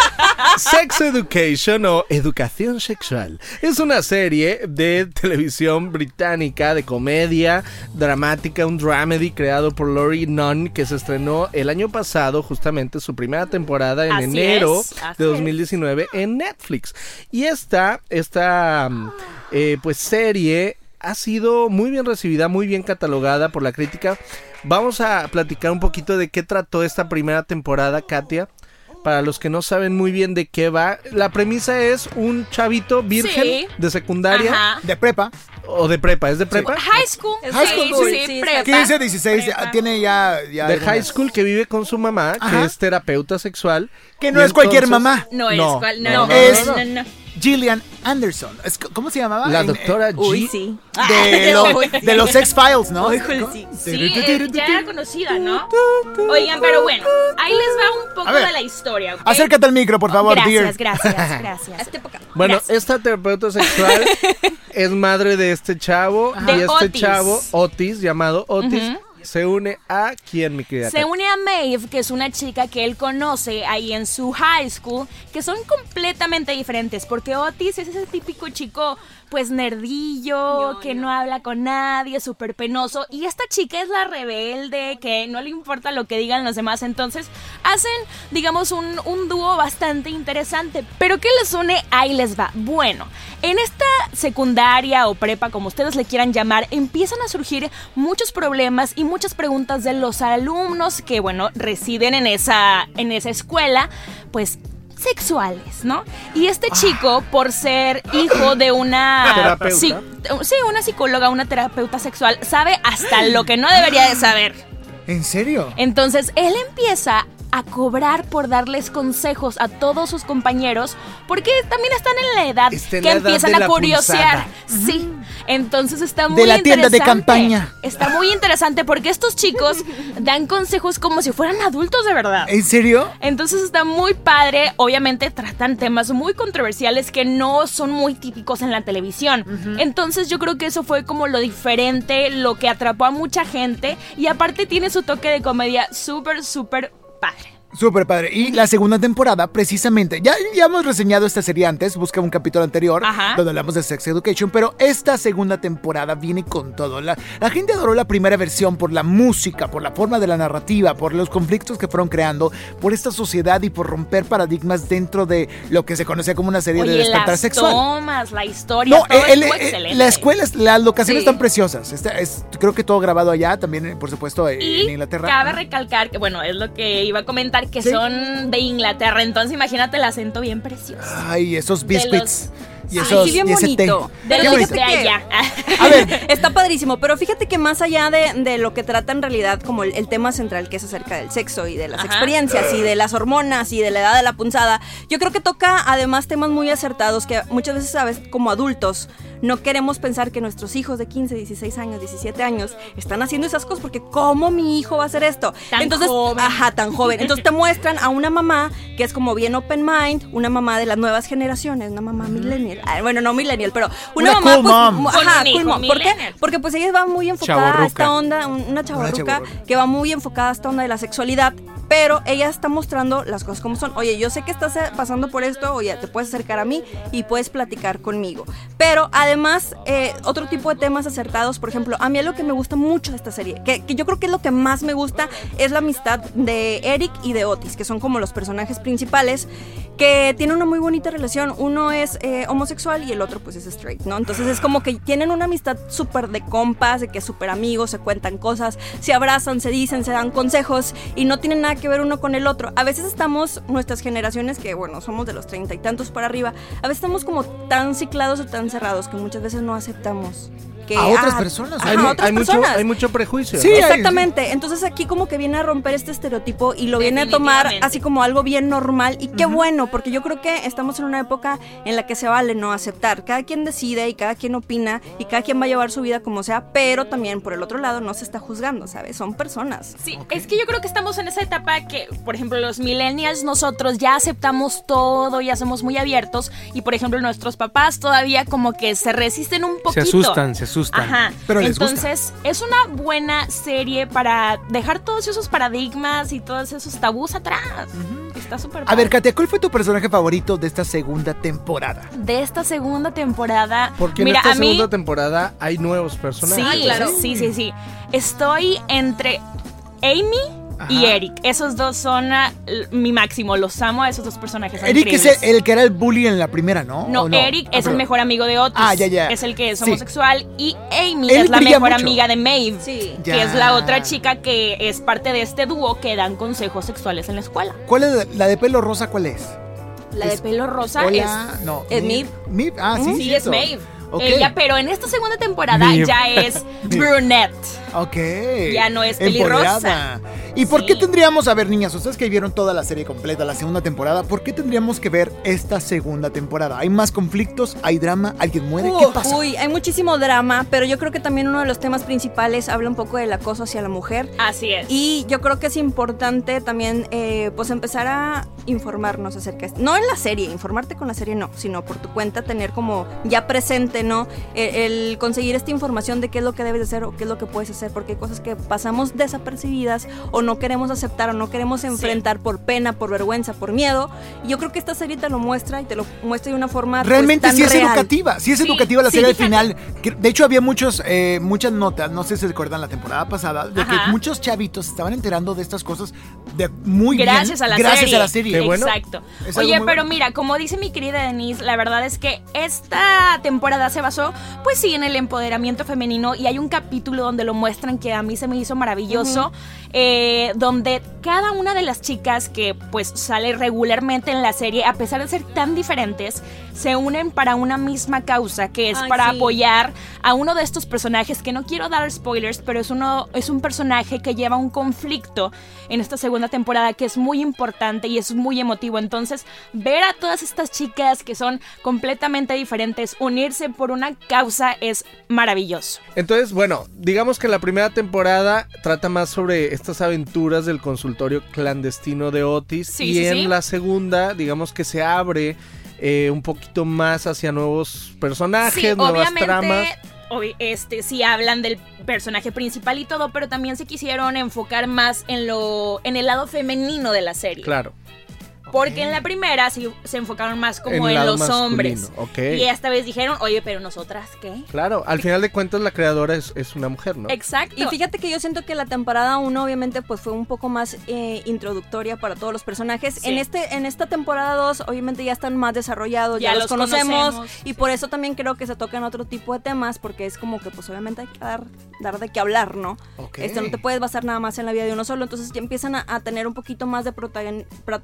Sex Education o Educación Sexual es una serie de televisión británica de comedia dramática, un dramedy creado por Laurie Nunn que se estrenó el año pasado, justamente su primera temporada en Así enero de 2019 en Netflix. Y esta, esta mm, eh, pues serie ha sido muy bien recibida, muy bien catalogada por la crítica. Vamos a platicar un poquito de qué trató esta primera temporada, Katia. Para los que no saben muy bien de qué va, la premisa es un chavito virgen Sí. de secundaria Ajá. De prepa. O de prepa, ¿es de prepa? High school. High sí, school, sí, sí, sí, sí, prepa. 15, 16, Prepa. tiene ya... ya De algunas- high school que vive con su mamá, Ajá. que es terapeuta sexual. Que no es cualquier entonces- mamá. No es No, cual, no, no, no, es, no, no, no. no. Gillian Anderson. ¿Cómo se llamaba? La En- doctora Uy, G. sí. De, lo- Uy, sí. de los X-Files, ¿no? Híjole, sí. Sí, eh, ya era conocida, ¿no? Oigan, pero bueno, ahí les va un poco de la historia. Acércate al micro, por favor, Gracias, dear. gracias, gracias. Bueno, Gracias. esta terapeuta sexual es madre de este chavo De y este Otis. chavo, Otis, llamado Otis, Ujú. Se une a quién, mi querida. Se une a Maeve, que es una chica que él conoce ahí en su high school, que son completamente diferentes, porque Otis es ese típico chico, pues nerdillo, que no habla con nadie, súper penoso, y esta chica es la rebelde, que no le importa lo que digan los demás, entonces hacen, digamos, un, un dúo bastante interesante. Pero ¿qué les une? Ahí les va. Bueno, en esta secundaria o prepa, como ustedes le quieran llamar, empiezan a surgir muchos problemas y muchas preguntas de los alumnos que, bueno, residen en esa, en esa escuela, pues sexuales, ¿no? Y este chico, por ser hijo de una... Terapeuta. Sí, sí, una psicóloga, una terapeuta sexual, sabe hasta lo que no debería de saber. ¿En serio? Entonces él empieza a cobrar por darles consejos a todos sus compañeros porque también están en la edad Está en que la edad empiezan de a curiosear. Sí. Entonces está muy la tienda de campaña. Está muy interesante porque estos chicos dan consejos como si fueran adultos de verdad. ¿En serio? Entonces está muy padre. Obviamente tratan temas muy controversiales que no son muy típicos en la televisión. Entonces yo creo que eso fue como lo diferente, lo que atrapó a mucha gente. Y aparte tiene su toque de comedia súper, súper padre. Súper padre. Y la segunda temporada, precisamente, ya, ya hemos reseñado esta serie antes, busca un capítulo anterior Ajá. donde hablamos de Sex Education, pero esta segunda temporada viene con todo. La, la gente adoró la primera versión por la música, por la forma de la narrativa, por los conflictos que fueron creando, por esta sociedad y por romper paradigmas dentro de lo que se conocía como una serie de despertar las sexual. tomas, la historia, No, todo el- excelente. la escuela, es- las locaciones Sí. están preciosas. Está- es- creo que todo grabado allá, también, por supuesto, Y en Inglaterra. cabe recalcar que, bueno, es lo que iba a comentar, que Sí. son de Inglaterra. Entonces imagínate el acento bien precioso. Ay, esos De biscuits. Y Ay, esos, sí, bien y bonito. De los allá. A ver, Está padrísimo, pero fíjate que más allá de, de lo que trata en realidad como el, el tema central que es acerca del sexo y de las Ajá. experiencias y de las hormonas y de la edad de la punzada, yo creo que toca además temas muy acertados que muchas veces, sabes, como adultos no queremos pensar que nuestros hijos de 15, 16 años, 17 años están haciendo esas cosas porque ¿cómo mi hijo va a hacer esto? Tan Entonces, joven. ajá, tan joven. Entonces te muestran a una mamá que es como bien open mind, una mamá de las nuevas generaciones, una mamá millennial. Bueno, no millennial, pero una, Una mamá cool pues, mom. ajá, cool mom. ¿Por qué? Porque pues ella va muy enfocada a esta onda, un- una chavarruca que va muy enfocada a esta onda de la sexualidad, pero ella está mostrando las cosas como son. Oye, yo sé que estás eh, pasando por esto, oye, te puedes acercar a mí y puedes platicar conmigo. Pero además, eh, otro tipo de temas acertados, por ejemplo, a mí lo que me gusta mucho de esta serie, que, yo creo que es lo que más me gusta, es la amistad de Eric y de Otis, que son como los personajes principales, que tienen una muy bonita relación. Uno es eh, homosexual y el otro pues es straight, ¿no? Entonces es como que tienen una amistad súper de compas, de que súper amigos, se cuentan cosas, se abrazan, se dicen, se dan consejos y no tienen nada que ver uno con el otro. A veces estamos, nuestras generaciones, que bueno, somos de los treinta y tantos para arriba, a veces estamos como tan ciclados o tan cerrados que muchas veces no aceptamos. Que, A otras ah, personas, ajá, Hay, a mu- otras hay mucho, hay mucho prejuicio. Sí, ¿no? hay- Exactamente. Entonces aquí como que viene a romper este estereotipo y lo viene a tomar así como algo bien normal y qué bueno, porque yo creo que estamos en una época en la que se vale no aceptar. Cada quien decide y cada quien opina y cada quien va a llevar su vida como sea, pero también por el otro lado no se está juzgando, ¿sabes? Son personas. Sí, es que yo creo que estamos en esa etapa que, por ejemplo, los millennials nosotros ya aceptamos todo, ya somos muy abiertos y, por ejemplo, nuestros papás todavía como que se resisten un poquito. Se asustan, se asustan. Ajá. Pero les gusta. Entonces, es una buena serie para dejar todos esos paradigmas y todos esos tabús atrás. Está súper a ver. Katia, ¿cuál fue tu personaje favorito de esta segunda temporada? De esta segunda temporada, Porque mira, en esta mí segunda temporada hay nuevos personajes. Sí, claro. sí, sí, sí. Estoy entre Amy y. Eric. Esos dos son ah, mi máximo. Los amo a esos dos personajes. son Eric es el, el que era el bully en la primera, ¿no? No, ¿O Eric Ah, es el mejor amigo de Otis. Ah, ya, ya. Es el que es Sí. homosexual. Y Amy Él es la mejor mucho. amiga de Maeve. Sí. Ya. Que es la otra chica que es parte de este dúo que dan consejos sexuales en la escuela. ¿Cuál es la de pelo rosa? ¿Cuál es? La de pelo rosa Hola, es. no. es Miv. Miv, ah, sí. Sí, es. Maeve. Ok. Ella, pero en esta segunda temporada Maeve. ya es brunette. Ok. Ya no es pelirrosa. ¿Y por qué tendríamos, a ver niñas, ustedes que vieron toda la serie completa, la segunda temporada, ¿por qué tendríamos que ver esta segunda temporada? ¿Hay más conflictos? ¿Hay drama? ¿Alguien muere? ¿Qué pasa? Uy, hay muchísimo drama, pero yo creo que también uno de los temas principales habla un poco del acoso hacia la mujer. Así es. Y yo creo que es importante también, eh, pues, empezar a informarnos acerca de esto. No en la serie, informarte con la serie no, sino por tu cuenta tener como ya presente, ¿no? El, el conseguir esta información de qué es lo que debes de hacer o qué es lo que puedes hacer, porque hay cosas que pasamos desapercibidas o no queremos aceptar o no queremos enfrentar por pena, por vergüenza, por miedo. Y yo creo que esta serie te lo muestra y te lo muestra de una forma pues, Realmente tan sí es real. educativa, sí es Sí, educativa la sí, serie al final. de hecho había muchos, eh, muchas notas, no sé si se recuerdan la temporada pasada, de Ajá. que muchos chavitos estaban enterando de estas cosas de muy gracias bien. a la gracias serie. a la serie. Qué bueno. Exacto. Oye, pero bueno. mira, como dice mi querida Denise, la verdad es que esta temporada se basó, pues sí, en el empoderamiento femenino y hay un capítulo donde lo muestran que a mí se me hizo maravilloso, eh, donde cada una de las chicas que pues sale regularmente en la serie, a pesar de ser tan diferentes, se unen para una misma causa, que es Ay, para sí. apoyar a uno de estos personajes que no quiero dar spoilers, pero es uno es un personaje que lleva un conflicto en esta segunda temporada que es muy importante y es muy emotivo. Entonces, ver a todas estas chicas que son completamente diferentes unirse por una causa es maravilloso. Entonces, bueno, digamos que la primera temporada trata más sobre estas aventuras del consultorio clandestino de Otis. Sí, y sí, en sí. la segunda, digamos que se abre eh, un poquito más hacia nuevos personajes, nuevas tramas. este sí hablan del personaje principal y todo, pero también se quisieron enfocar más en lo en el lado femenino de la serie. Claro. Porque en la primera sí se enfocaron más como En los masculino, hombres. Y esta vez dijeron, oye, pero nosotras, ¿qué? Claro, al final de cuentas la creadora es, es una mujer, ¿no? Exacto. Y fíjate que yo siento que la temporada 1 obviamente pues fue un poco más eh, introductoria para todos los personajes. Sí. En este en esta temporada 2 obviamente ya están más desarrollados, ya, Ya los, los conocemos, conocemos, y sí. por eso también creo que se tocan otro tipo de temas porque es como que pues obviamente hay que dar, dar de qué hablar, ¿no? Ok. Este, no te puedes basar nada más en la vida de uno solo, entonces ya empiezan a, a tener un poquito más de protagon- pro-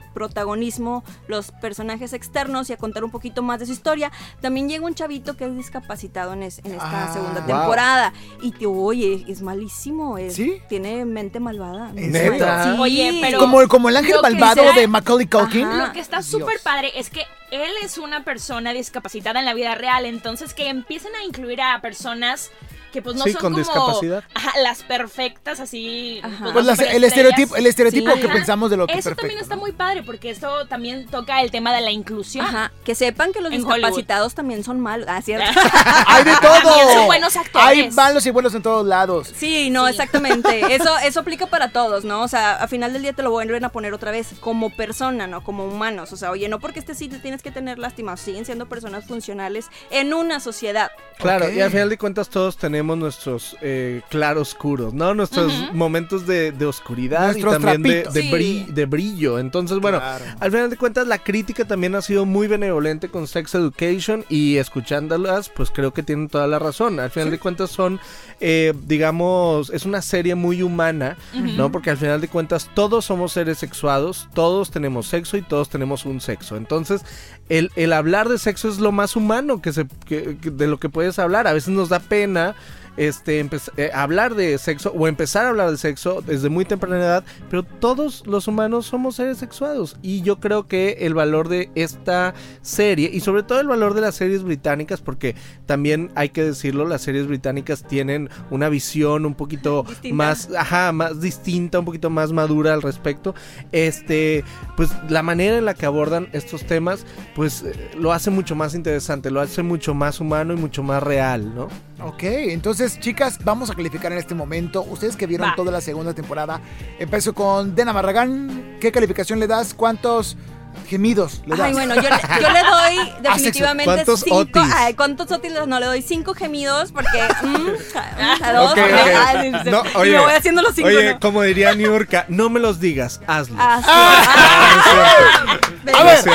protagonismo los personajes externos y a contar un poquito más de su historia. También llega un chavito que es discapacitado en, es- en esta Ah, segunda wow. temporada y te oye, es malísimo, es- ¿Sí? tiene mente malvada. ¿En Neta. Sí. Oye, pero- Como, como el ángel malvado sea- de Macaulay Culkin. Ajá. Lo que está súper padre es que él es una persona discapacitada en la vida real, entonces que empiecen a incluir a personas que pues no Sí, son con como discapacidad. ajá, las perfectas así Ajá. las Pues las- el estereotipo, el estereotipo Sí. que Ajá. pensamos de lo que Eso perfecto, también está ¿no? muy padre porque también toca el tema de la inclusión. Ajá, que sepan que los En discapacitados también son malos. Ah, cierto. Hay de todo. También son buenos actores. Hay malos y buenos en todos lados. Sí, no, Sí. exactamente. Eso, eso aplica para todos, ¿no? O sea, a final del día te lo vuelven a poner otra vez como persona, ¿no? Como humanos. O sea, oye, no porque este sí te tienes que tener lástima, siguen siendo personas funcionales en una sociedad. Claro, y al final de cuentas todos tenemos nuestros eh, claroscuros, ¿no? Nuestros momentos de, de oscuridad Nuestros y también de, de, Sí. bri- de brillo. Entonces, bueno, Claro. Al final de cuentas la crítica también ha sido muy benevolente con Sex Education y escuchándolas, pues creo que tienen toda la razón. Al final de cuentas son, eh, digamos, es una serie muy humana, ¿no? Porque al final de cuentas todos somos seres sexuados, todos tenemos sexo y todos tenemos un sexo. Entonces, el, el hablar de sexo es lo más humano que se, que- que- de lo que puedes hablar. A veces nos da pena este eh, hablar de sexo o empezar a hablar de sexo desde muy temprana edad, pero todos los humanos somos seres sexuados y yo creo que el valor de esta serie y sobre todo el valor de las series británicas porque también hay que decirlo, las series británicas tienen una visión un poquito Distinta. más ajá, más distinta, un poquito más madura al respecto. Este, pues la manera en la que abordan estos temas pues eh, lo hace mucho más interesante, lo hace mucho más humano y mucho más real, ¿no? Ok, entonces chicas, vamos a calificar en este momento. Ustedes que vieron Va. toda la segunda temporada, empiezo con Dena Barragán. ¿Qué calificación le das? ¿Cuántos gemidos le das? Ay, bueno, yo, le- yo le doy definitivamente ¿Cuántos cinco. otis? Ay, ¿Cuántos otis? No, le doy cinco gemidos porque. mm, a dos. Ok, porque- ok. ay, se- No, y oye, me voy haciendo los cinco. Oye, ¿no? como diría Niurka, no me los digas, hazlo. Ah. Ah. A ver, no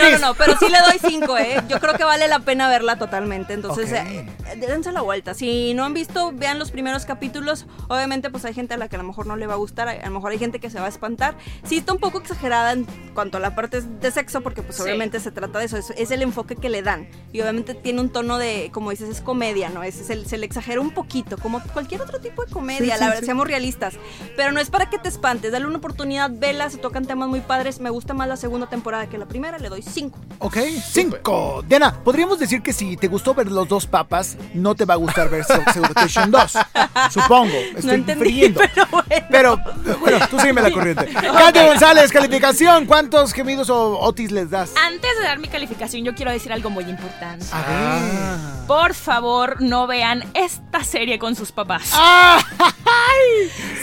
no, no, no, pero sí le doy cinco, ¿eh? Yo creo que vale la pena verla totalmente. Entonces, Ok. eh, eh, dense la vuelta. Si no han visto, vean los primeros capítulos. Obviamente, pues hay gente a la que a lo mejor no le va a gustar. A lo mejor hay gente que se va a espantar. Sí está un poco exagerada en cuanto a la parte de sexo, porque pues Sí. obviamente se trata de eso. Es, es el enfoque que le dan. Y obviamente tiene un tono de, como dices, es comedia, ¿no? Es, se, se le exagera un poquito, como cualquier otro tipo de comedia, Sí, la sí, verdad, sí. seamos realistas. Pero no es para que te espantes. Dale una oportunidad, vela, se tocan temas muy padres. Me gusta más la segunda temporada que la primera, le doy cinco. Ok, cinco. Diana, podríamos decir que si te gustó ver los dos papas, no te va a gustar ver Sex Education 2. Supongo. Estoy no entendí, pero bueno. Pero, bueno, tú sígueme la corriente. Katia González, calificación. ¿Cuántos gemidos o otis les das? Antes de dar mi calificación, yo quiero decir algo muy importante. A ver. Por favor, no vean esta serie con sus papás. ¡Ah!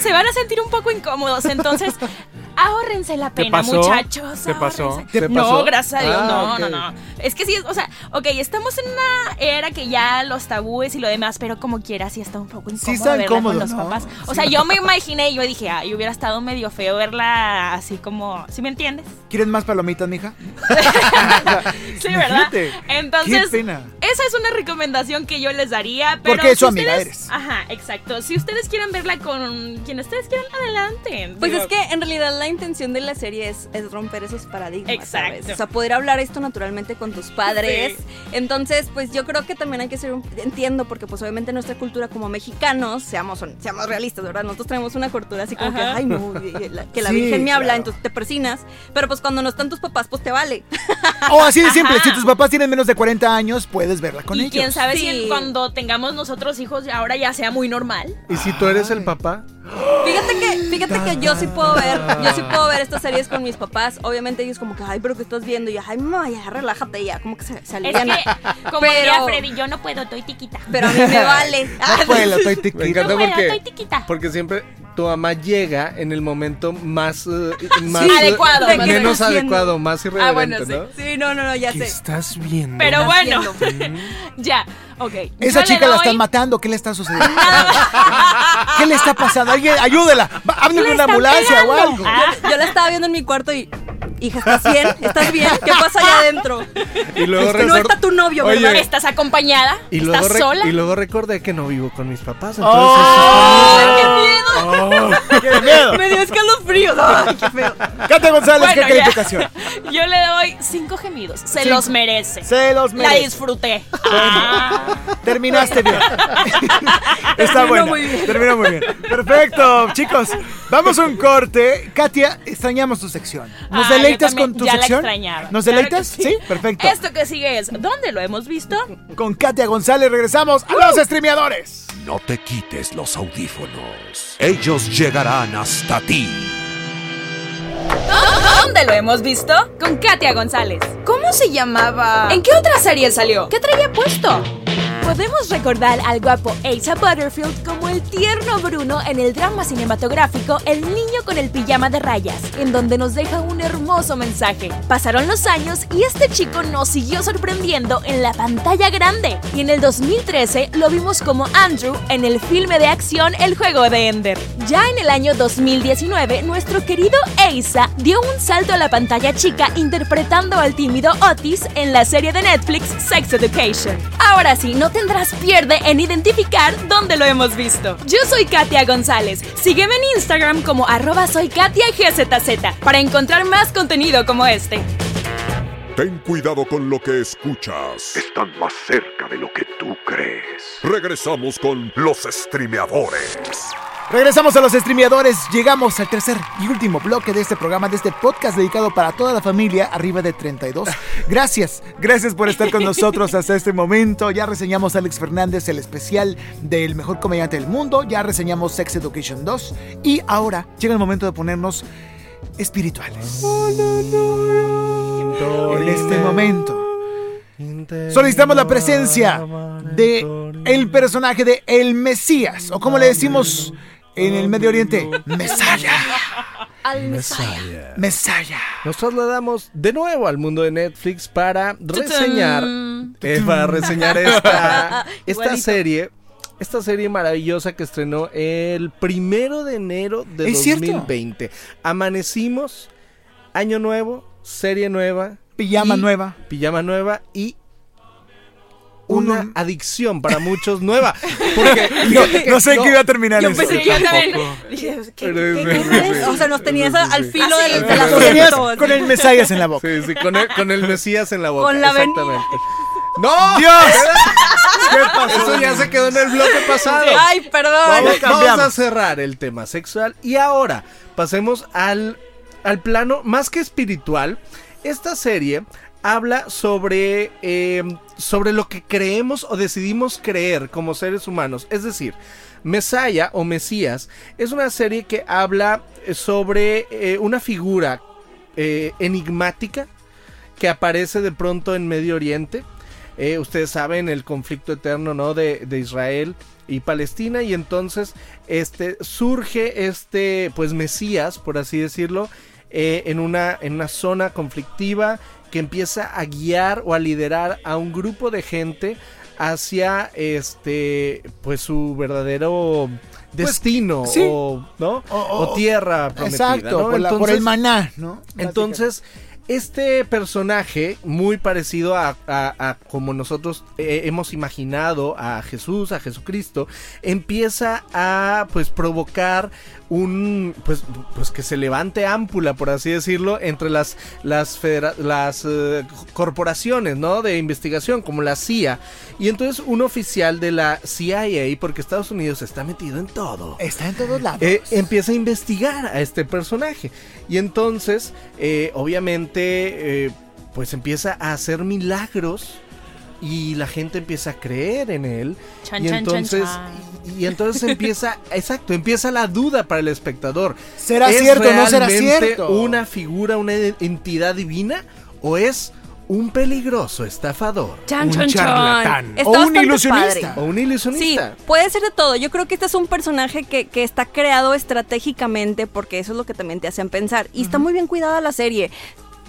Se van a sentir un poco incómodos, entonces ahórrense la ¿Te pena, pasó? muchachos. ¿Te pasó? ¿Te No, pasó? gracias a Dios, Ah, no, no, no. Es que sí, o sea, ok, estamos en una era que ya los tabúes y lo demás, pero como quiera, sí está un poco incómodo está verla incómodo, con los ¿no? papás. O sea, yo me imaginé, yo dije, ay, hubiera estado medio feo verla así como, ¿sí me entiendes? ¿Quieren más palomitas, mija? Sí, ¿verdad? Imagínate. Entonces, Qué pena. esa es una recomendación que yo les daría. Pero Porque si amiga ustedes- eres. Ajá, exacto. Si ustedes quieren verla con quien ustedes quieran, adelante. Pues Digo, es que en realidad la intención de la serie es, es romper esos paradigmas, Exacto. ¿sabes? O sea, poder hablar esto naturalmente con tus padres. Entonces, pues yo creo que también hay que ser un... Entiendo, porque pues obviamente nuestra cultura como mexicanos, seamos, seamos realistas, ¿verdad? Nosotros tenemos una cultura así como que, ay no, que la Sí, Virgen me habla, claro. entonces te persinas. Pero pues cuando no están tus papás, pues te vale. O así de simple, si tus papás tienen menos de 40 años, puedes verla con y ellos. quién sabe Sí. si cuando tengamos nosotros hijos ahora ya sea muy normal. ¿Y si tú eres el papá? Fíjate que, fíjate que yo sí puedo ver, yo sí puedo ver estas series con mis papás. Obviamente ellos como que, ay, pero ¿qué estás viendo? Y yo, ay, mamá, ya relájate ya, como que se, se Es que, como Pero- diría Freddy, yo no puedo, estoy tiquita. Pero a mí me vale. No puedo, estoy Me encanta No puedo, estoy porque, tiquita. porque siempre tu mamá llega en el momento más, eh, más Sí, eh, adecuado, ¿De qué menos haciendo? adecuado, más Ah, irreverente, bueno, sí. ¿no? Sí, no, no, no, ya ¿Qué sé. estás viendo? Pero bueno, haciendo? ya, ok. Esa Yo chica la están matando, ¿qué le está sucediendo? ¿Qué le está pasando? Alguien, ayúdela. Le una ambulancia o algo. Ah. Yo la estaba viendo en mi cuarto y. Hija, ¿estás bien? ¿Estás bien? ¿Qué pasa allá adentro? Y luego No está tu novio, Oye, ¿verdad? ¿Estás acompañada? Y luego, ¿Estás sola? y luego recordé que no vivo con mis papás. Entonces, Oh. ¡Ay, qué miedo! ¡Qué miedo! Me dio escalofríos. ¡Ay, qué feo! Katia González, ¿qué Bueno, calificación? Yo le doy cinco gemidos. Se Cinco. los merece. Se los La merece. disfruté. Ah. Terminaste bien. Está Terminó bueno. muy bien. Terminó muy bien. Perfecto, chicos. Vamos a un corte. Katia, extrañamos tu sección. ¿Nos Ah, yo deleitas con tu ya la sección? extrañaba. ¿Nos Claro deleitas? sí. perfecto. Esto que sigue es, ¿dónde lo hemos visto? Con Katia González regresamos a los streameadores. No te quites los audífonos. Ellos llegarán hasta ti. ¿Dónde lo hemos visto? Con Katia González. ¿Cómo se llamaba? ¿En qué otra serie salió? ¿Qué traía puesto? Podemos recordar al guapo Asa Butterfield como el tierno Bruno en el drama cinematográfico El niño con el pijama de rayas, en donde nos deja un hermoso mensaje. Pasaron los años y este chico nos siguió sorprendiendo en la pantalla grande. Y en el 2013 lo vimos como Andrew en el filme de acción El juego de Ender. Ya en el año 2019, nuestro querido Asa dio un salto a la pantalla chica interpretando al tímido Otis en la serie de Netflix Sex Education. Ahora sí, no tendrás pierde en identificar dónde lo hemos visto. Yo soy Katia González. Sígueme en Instagram como arroba soy Katia GZZ para encontrar más contenido como este. Ten cuidado con lo que escuchas. Están más cerca de lo que tú crees. Regresamos con los streameadores. Regresamos a los streameadores. Llegamos al tercer y último bloque de este programa, de este podcast dedicado para toda la familia arriba de 32. Gracias, gracias por estar con nosotros hasta este momento. Ya reseñamos a Alex Fernández, el especial del mejor comediante del mundo. Ya reseñamos Sex Education 2. Y ahora llega el momento de ponernos espirituales. En este momento solicitamos la presencia de el personaje de el Mesías, o como le decimos en el Medio Oriente, Mesaya. Al Messiah. Mesaya. Nos trasladamos de nuevo al mundo de Netflix para reseñar, eh, para reseñar esta, esta serie, esta serie maravillosa que estrenó el primero de enero de ¿Es cierto? 2020. Amanecimos, año nuevo, serie nueva, Pijama Y- nueva. pijama nueva y Una adicción para muchos nueva. Porque No, sé no, qué iba a terminar Yo eso. pensé que yo también dije, ¿qué, qué-. O sea, nos tenías al filo Ah, del, tenías asiento. con el Mesías en la boca. Sí, sí, con el, con el Mesías en la boca. Con la exactamente. ¡No! ¡Dios! ¿Qué pasó? Eso ya se quedó en el bloque pasado. Ay, perdón. Vamos, vamos a cerrar el tema sexual y ahora pasemos al, al plano más que espiritual. Esta serie habla sobre, eh, sobre lo que creemos o decidimos creer como seres humanos. Es decir, Mesaya o Mesías es una serie que habla eh, sobre eh, una figura eh, enigmática que aparece de pronto en Medio Oriente. Ustedes saben el conflicto eterno ¿no? de, de Israel y Palestina y entonces este surge este pues Mesías por así decirlo eh, en una en una zona conflictiva que empieza a guiar o a liderar a un grupo de gente hacia este pues su verdadero destino sí. o no O- o- o tierra prometida Exacto, ¿no? por, la- por el maná, ¿no? entonces, este personaje, muy parecido a, a- a como nosotros eh, hemos imaginado a Jesús, a Jesucristo, empieza a pues provocar un pues pues que se levante ámpula por así decirlo entre las las las eh, corporaciones no de investigación como la CIA y entonces un oficial de la CIA porque Estados Unidos está metido en todo Está en todos lados. eh, empieza a investigar a este personaje. Y entonces, eh, eh, pues empieza a hacer milagros. Y la gente empieza a creer en él. Chan, y chan, chan, entonces, chan. Y, y entonces empieza, exacto, empieza la duda para el espectador. ¿Será ¿Es cierto o no será cierto? una figura, una entidad divina? ¿O es un peligroso estafador? Chan, Un charlatán. Está O un ilusionista. padre. ¿O un Sí, ilusionista? puede ser de todo. Yo creo que este es un personaje que, que está creado estratégicamente porque eso es lo que también te hacen pensar. Y está muy bien cuidada la serie.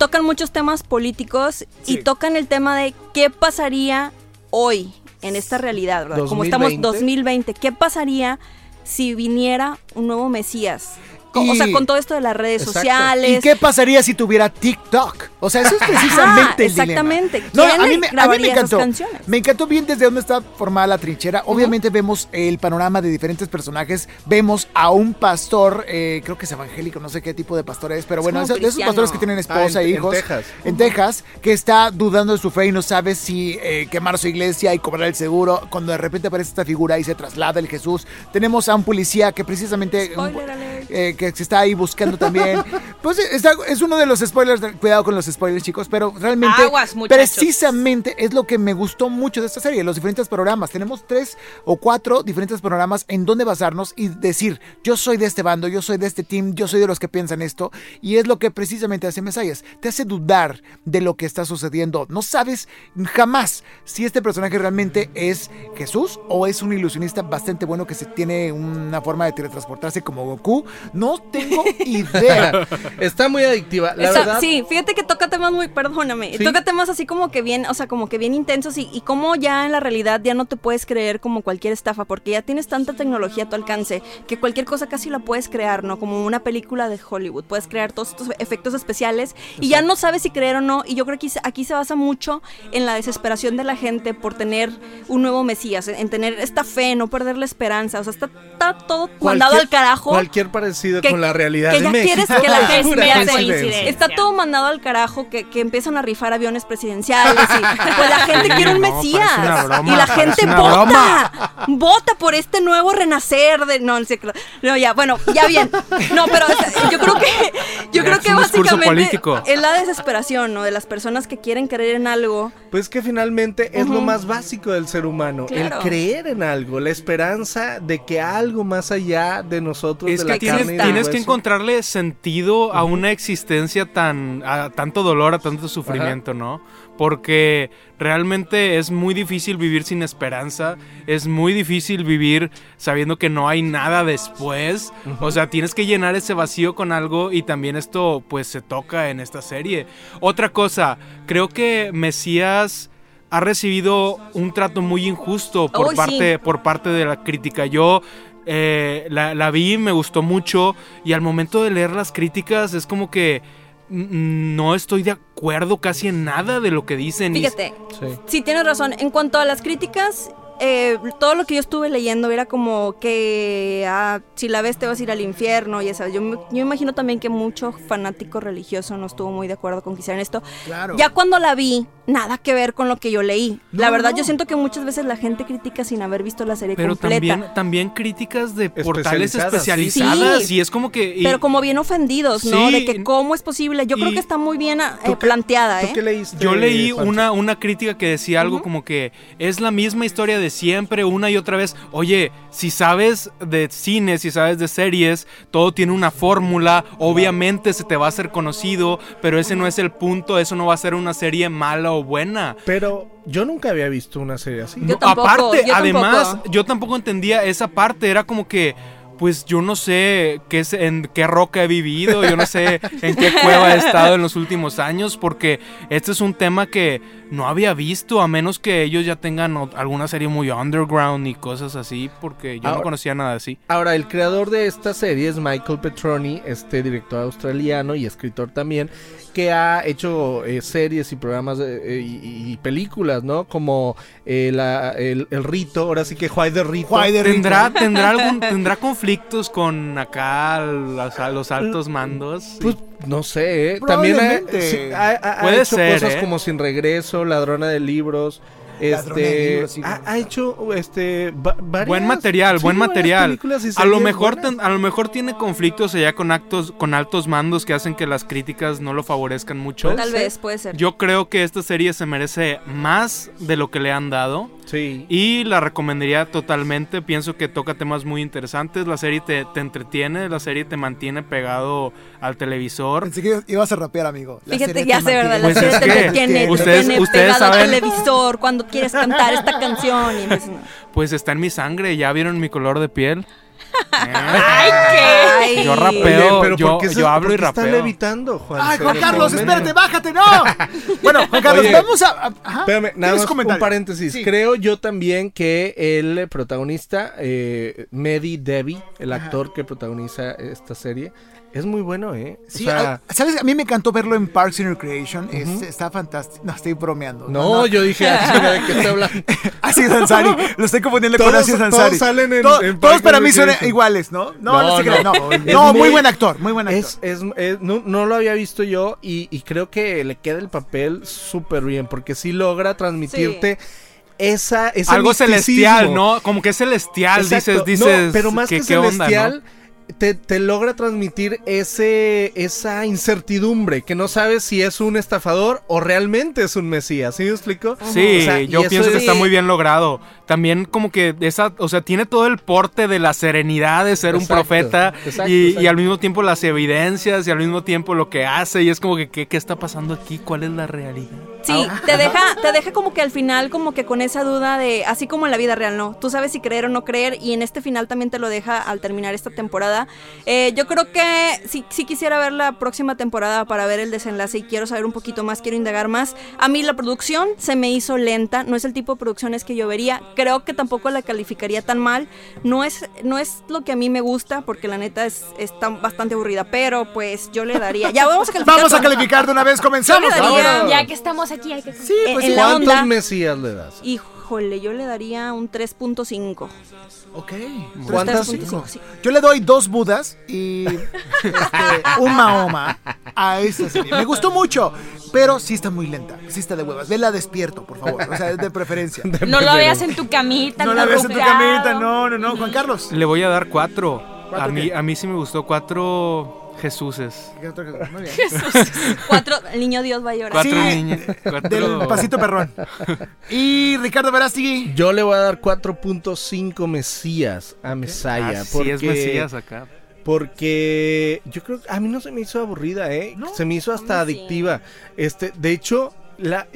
Tocan muchos temas políticos y tocan el tema de qué pasaría hoy en esta realidad, ¿verdad? Como estamos 2020. 2020, ¿qué pasaría si viniera un nuevo Mesías? O sea, con todo esto de las redes Exacto. sociales. ¿Y qué pasaría si tuviera TikTok? O sea, eso es precisamente el dilema. exactamente. No, ¿Quién a mí, me, a mí grabaría me esas encantó. Me encantó bien desde dónde está formada la trinchera. Obviamente vemos el panorama de diferentes personajes. Vemos a un pastor, eh, creo que es evangélico, no sé qué tipo de pastor es, pero Es bueno, de esos pastores que tienen esposa Ah, e en- en hijos. Texas. En Texas, que está dudando de su fe y no sabe si eh, quemar su iglesia y cobrar el seguro. Cuando de repente aparece esta figura y se traslada el Jesús. Tenemos a un policía que precisamente... Spoiler alert. eh, que se está ahí buscando también. Pues está- es uno de los spoilers. de- cuidado con los spoilers, chicos. Pero realmente, Aguas, precisamente es lo que me gustó mucho de esta serie. Los diferentes programas. Tenemos tres o cuatro diferentes programas en donde basarnos y decir: Yo soy de este bando, yo soy de este team, yo soy de los que piensan esto. Y es lo que precisamente hace Mesías. Te hace dudar de lo que está sucediendo. No sabes jamás si este personaje realmente es Jesús o es un ilusionista bastante bueno que se tiene una forma de teletransportarse como Goku. No tengo idea. Está muy adictiva. La verdad, sí, fíjate que toca temas muy, perdóname, Sí. toca temas así como que bien, o sea, como que bien intensos y, y como ya en la realidad ya no te puedes creer como cualquier estafa, porque ya tienes tanta tecnología a tu alcance que cualquier cosa casi la puedes crear, ¿no? Como una película de Hollywood, puedes crear todos estos efectos especiales y ya no sabes si creer o no, y yo creo que aquí, se- basa mucho en la desesperación de la gente por tener un nuevo Mesías, en, en tener esta fe, no perder la esperanza, o sea, está, está todo mandado al carajo. Cualquier parecido que- con la realidad que de ya México. quieres que la gente. Está todo mandado al carajo que, que empiezan a rifar aviones presidenciales y pues la gente Sí, quiere un no, Mesías broma, y la gente una vota broma. vota por este nuevo renacer de no, no sé, no ya bueno ya bien no pero yo creo que yo Ya, creo es que básicamente político. es la desesperación no de las personas que quieren creer en algo Pues que finalmente es lo más básico del ser humano, Claro. el creer en algo, la esperanza de que algo más allá de nosotros, Es de que la tienes, carne y tienes que encontrarle sentido a una existencia tan. a tanto dolor, a tanto sufrimiento, ¿no? Porque realmente es muy difícil vivir sin esperanza. Es muy difícil vivir sabiendo que no hay nada después. O sea, tienes que llenar ese vacío con algo. Y también esto, pues, se toca en esta serie. Otra cosa, creo que Mesías ha recibido un trato muy injusto por Uy, sí. parte por parte de la crítica. Yo eh, la, la vi, me gustó mucho y al momento de leer las críticas es como que no estoy de acuerdo casi en nada de lo que dicen. y- Fíjate, Sí. sí tienes razón. En cuanto a las críticas, eh, todo lo que yo estuve leyendo era como que ah, si la ves te vas a ir al infierno y eso. Yo, me- yo imagino también que mucho fanático religioso no estuvo muy de acuerdo con que hicieran esto. Claro. Ya cuando la vi, nada que ver con lo que yo leí. la verdad, no. yo siento que muchas veces la gente critica sin haber visto la serie Pero completa. también, también críticas de portales Especializadas, sí. especializadas. Sí. Y es como que. y- Pero como bien ofendidos, ¿no? Sí, de que cómo es posible. Yo creo que está muy bien ¿Tú eh, qué- planteada, ¿Tú ¿eh? qué leíste? Yo leí una, una crítica que decía algo como que es la misma historia de siempre, una y otra vez. Oye, si sabes de cine, si sabes de series, todo tiene una fórmula, obviamente se te va a hacer conocido, pero ese no es el punto, eso no va a ser una serie mala o buena. Pero yo nunca había visto una serie así. Yo No, tampoco, aparte, yo además, tampoco. yo tampoco entendía esa parte, era como que pues yo no sé qué es, en qué roca he vivido, yo no sé en qué cueva he estado en los últimos años, porque este es un tema que no había visto, a menos que ellos ya tengan alguna serie muy underground y cosas así, porque yo no conocía nada así. Ahora, el creador de esta serie es Michael Petroni, este director australiano y escritor también, que ha hecho eh, series y programas de- eh, y, y películas, ¿no? Como eh, la- el, el rito, ahora sí que Juay de Rito. Juay de Rito. ¿Tendrá, tendrá, algún, ¿Tendrá conflictos con acá los, los altos mandos? Pues no sé, ¿eh? También ha, sí, ha- ha- ha Puede hecho ser, cosas ¿eh? como Sin Regreso, Ladrona de Libros. Este, Libros, sí, me ha, hecho este va- varias- Buen material, sí, buen material. y A lo mejor ten- a lo mejor tiene conflictos allá con actos con altos mandos que hacen que las críticas no lo favorezcan mucho. Tal vez, puede ser. Yo creo que esta serie se merece más de lo que le han dado Sí. y la recomendaría totalmente. Pienso que toca temas muy interesantes. La serie te, te entretiene, la serie te mantiene pegado al televisor. Pensé que ibas a rapear, amigo. La Fíjate, serie ya sé, ¿verdad? La mantiene- Pues serie es te que te ustedes- tiene ustedes pegado al televisor cuando quieres cantar esta canción. Y Pues está en mi sangre, ya vieron mi color de piel. ¡Ay, qué! Ay. Yo rapeo, Oye, pero yo- ¿por qué se- yo hablo por y rapeo. levitando, Juan? Ay, Juan Carlos, espérate, bájate, no. Bueno, Juan Carlos, Oye, vamos a. a- ajá. Espérame, nada ¿Tienes más un paréntesis. Sí. Creo yo también que el protagonista, eh, Mehdi Devi, el actor que protagoniza esta serie, es muy bueno, ¿eh? O Sí, sea, a- ¿sabes? A mí me encantó verlo en Parks and Recreation. es- está fantástico. No, estoy bromeando. no, yo dije, ah, ¿de qué estoy hablando? Así Ansari. Lo estoy confundiendo con Todos- Aziz todos Ansari. salen en- To- en todos para mí son iguales, ¿no? No, no, crean, no. No, muy muy- buen actor, muy buen actor. Es, es, es- no, no lo había visto yo y, y creo que le queda el papel súper bien porque sí logra transmitirte esa, ese Algo misticismo. celestial, ¿no? Como que es celestial, Exacto. dices, No, dices. pero más que, ¿qué onda, celestial, no? Te, te logra transmitir ese, esa incertidumbre, que no sabes si es un estafador o realmente es un mesías, ¿sí me explico? Sí, O sea, y yo pienso que es- está muy bien logrado. También como que esa, o sea, tiene todo el porte de la serenidad de ser un profeta exacto, y, exacto. y al mismo tiempo las evidencias y al mismo tiempo lo que hace y es como que ¿qué, qué está pasando aquí? ¿Cuál es la realidad? Sí, te deja, te deja como que al final, como que con esa duda de, así como en la vida real, ¿no? Tú sabes si creer o no creer, y en este final también te lo deja al terminar esta temporada. Eh, yo creo que sí, sí quisiera ver la próxima temporada para ver el desenlace y quiero saber un poquito más, quiero indagar más. A mí la producción se me hizo lenta, no es el tipo de producciones que yo vería. Creo que tampoco la calificaría tan mal. No es, no es lo que a mí me gusta, porque la neta es, está bastante aburrida, pero pues yo le daría. Ya vamos a calificar. Vamos a calificar de una vez, comenzamos. Daría-. Ya que estamos aquí, hay que... Sí, pues en la ¿Cuántos onda. mesías le das? Híjole, yo le daría un 3.5. Ok. ¿Cuántas? 3.5, sí. Yo le doy dos Budas y este, un Mahoma a esta serie. Me gustó mucho, pero sí está muy lenta. Sí está de huevas. Vela despierto, por favor. O sea, de preferencia. No lo veas en tu camita. No la ves en tu camita, no, no, no. Juan Carlos. Le voy a dar cuatro. ¿Cuatro A mí, qué? a mí sí me gustó cuatro Jesuses. Muy bien. Cuatro, el niño Dios va a llorar. Cuatro Sí, niños. Cuatro... Del pasito perrón. Y Ricardo Verástegui. Yo le voy a dar 4.5 mesías a Mesaya. Ah, sí, es Mesías acá. Porque yo creo que a mí no se me hizo aburrida, ¿eh? No, se me hizo hasta sí. adictiva. Este, de hecho, la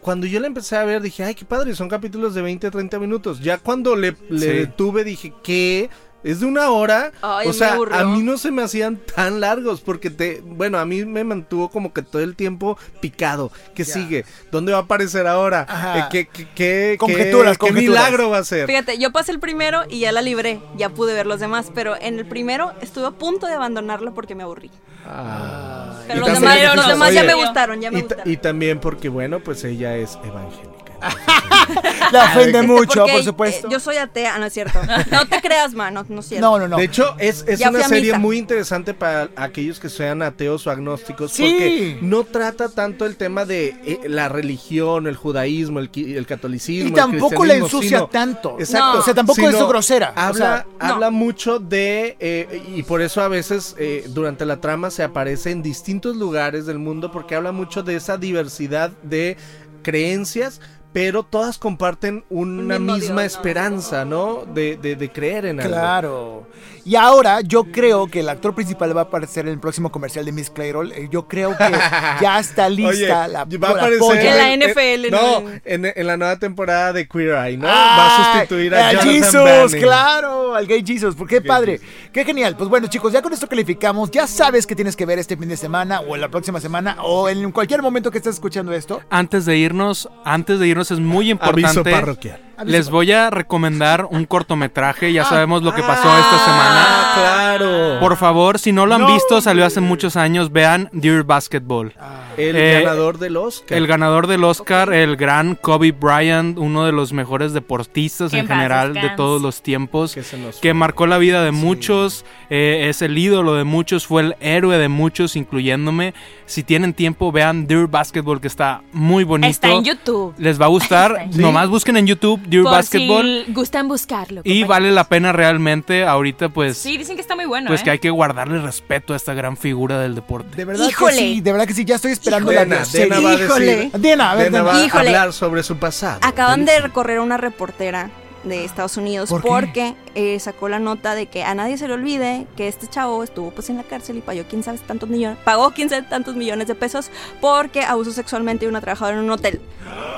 cuando yo la empecé a ver dije, ay, qué padre, son capítulos de 20 a 30 minutos. Ya cuando le, le Sí. detuve dije, ¿qué? Es de una hora. Ay, o sea, a mí no se me hacían tan largos porque te, bueno, a mí me mantuvo como que todo el tiempo picado. ¿Qué Ya. sigue? ¿Dónde va a aparecer ahora? Ajá. Eh, ¿Qué, qué, qué- Conjeturas, qué- conjeturas. milagro va a ser? Fíjate, yo pasé el primero y ya la libré, ya pude ver los demás, pero en el primero estuve a punto de abandonarlo porque me aburrí. Ah. Pero los también- demás, los demás ya me gustaron, ya me Y, ta- gustaron. y también porque, bueno, pues ella es evangélica. La ofende mucho, Porque, por supuesto. eh, yo soy atea, no es cierto. No te creas, man, no, no es cierto. No, no, no. De hecho, es, es una serie misa. muy interesante para aquellos que sean ateos o agnósticos, Sí. porque no trata tanto el tema de eh, la religión, el judaísmo, el, catolicismo. y el tampoco la ensucia sino- tanto. Exacto. O sea, tampoco Sino es grosera. O Habla, sea, no. habla mucho de, eh, y por eso a veces eh, durante la trama se aparece en distintos lugares del mundo, porque habla mucho de esa diversidad de creencias. Pero todas comparten una misma esperanza, ¿no? De, de- de creer en algo. Claro. Y ahora yo creo que el actor principal va a aparecer en el próximo comercial de Miss Clairol. Eh, Yo creo que ya está lista Oye, la, va a la aparecer polla. En la NFL, no, ¿no? en, en la nueva temporada de Queer Eye, ¿no? va a sustituir a Jonathan Jesus, Banning. claro, al gay Jesus, pues qué padre, qué genial. Pues bueno, chicos, ya con esto calificamos, ya sabes que tienes que ver este fin de semana o en la próxima semana o en cualquier momento que estés escuchando esto. Antes de irnos, antes de irnos es muy Aviso importante. parroquial. Les voy a recomendar un cortometraje, ya Ah, sabemos lo que pasó Ah, esta semana. claro. Por favor, si no lo han No, visto, salió hace muchos años, vean Dear Basketball. el eh, ganador del Oscar. El ganador del Oscar, el gran Kobe Bryant, uno de los mejores deportistas Que en en paz general de descanse. todos los tiempos, Que se nos que marcó la vida de muchos, eh, es el ídolo de muchos, fue el héroe de muchos, incluyéndome. Si tienen tiempo, vean Dear Basketball, que está muy bonito. Está en YouTube. Les va a gustar. Nomás busquen en YouTube Dear Por Basketball si gustan buscarlo. y vale la pena realmente. Ahorita, pues, Sí, dicen que está muy bueno. pues ¿eh? que hay que guardarle respeto a esta gran figura del deporte. De verdad Híjole. que sí, de verdad que sí, ya estoy esperando Dena, la serie. Dena va a Híjole. decir. Diana, a ver, Dena Dena. va Híjole. a hablar sobre su pasado. Acaban de recorrer una reportera de Estados Unidos ¿Por porque eh, sacó la nota de que a nadie se le olvide que este chavo estuvo pues en la cárcel y pagó quién sabe tantos millones, pagó quién sabe tantos millones de pesos porque abusó sexualmente de una trabajadora en un hotel.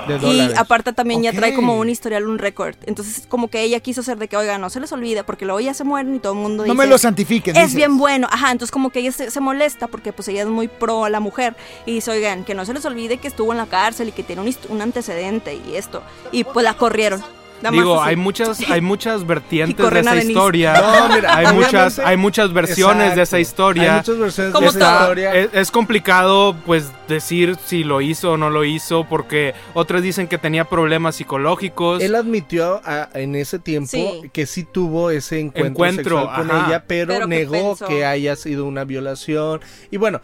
De Y dólares. aparte también ya trae como un historial, un récord. Entonces como que ella quiso hacer de que, oiga, no se les olvide porque luego ya se mueren y todo el mundo No dice... me lo santifiquen. es dices. bien bueno, ajá, entonces como que ella se, se molesta porque pues ella es muy pro a la mujer y dice, oigan, que no se les olvide que estuvo en la cárcel y que tiene un, un antecedente y esto. Y pues la corrieron. Nada Digo, hay muchas, hay muchas vertientes de esa Denise. historia. No, mira, hay muchas, hay muchas versiones de esa historia. Hay muchas versiones de esa historia. Es, es complicado, pues, decir si lo hizo o no lo hizo, porque otras dicen que tenía problemas psicológicos. Él admitió a- en ese tiempo Sí. que sí tuvo ese encuentro, Encuentro, sexual con ajá. ella, pero, negó que haya sido una violación. Y bueno,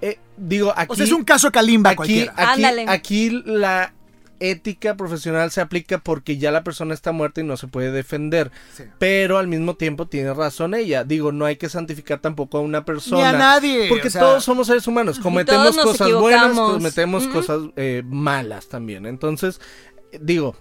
eh, digo, aquí... O sea, es un caso Kalimba aquí, cualquiera. aquí, Ándale. aquí la ética profesional se aplica porque ya la persona está muerta y no se puede defender. Sí. Pero al mismo tiempo tiene razón ella. Digo, no hay que santificar tampoco a una persona. Ni a nadie. Porque o sea, todos somos seres humanos, cometemos cosas buenas, cometemos cosas eh, malas también. Entonces, digo,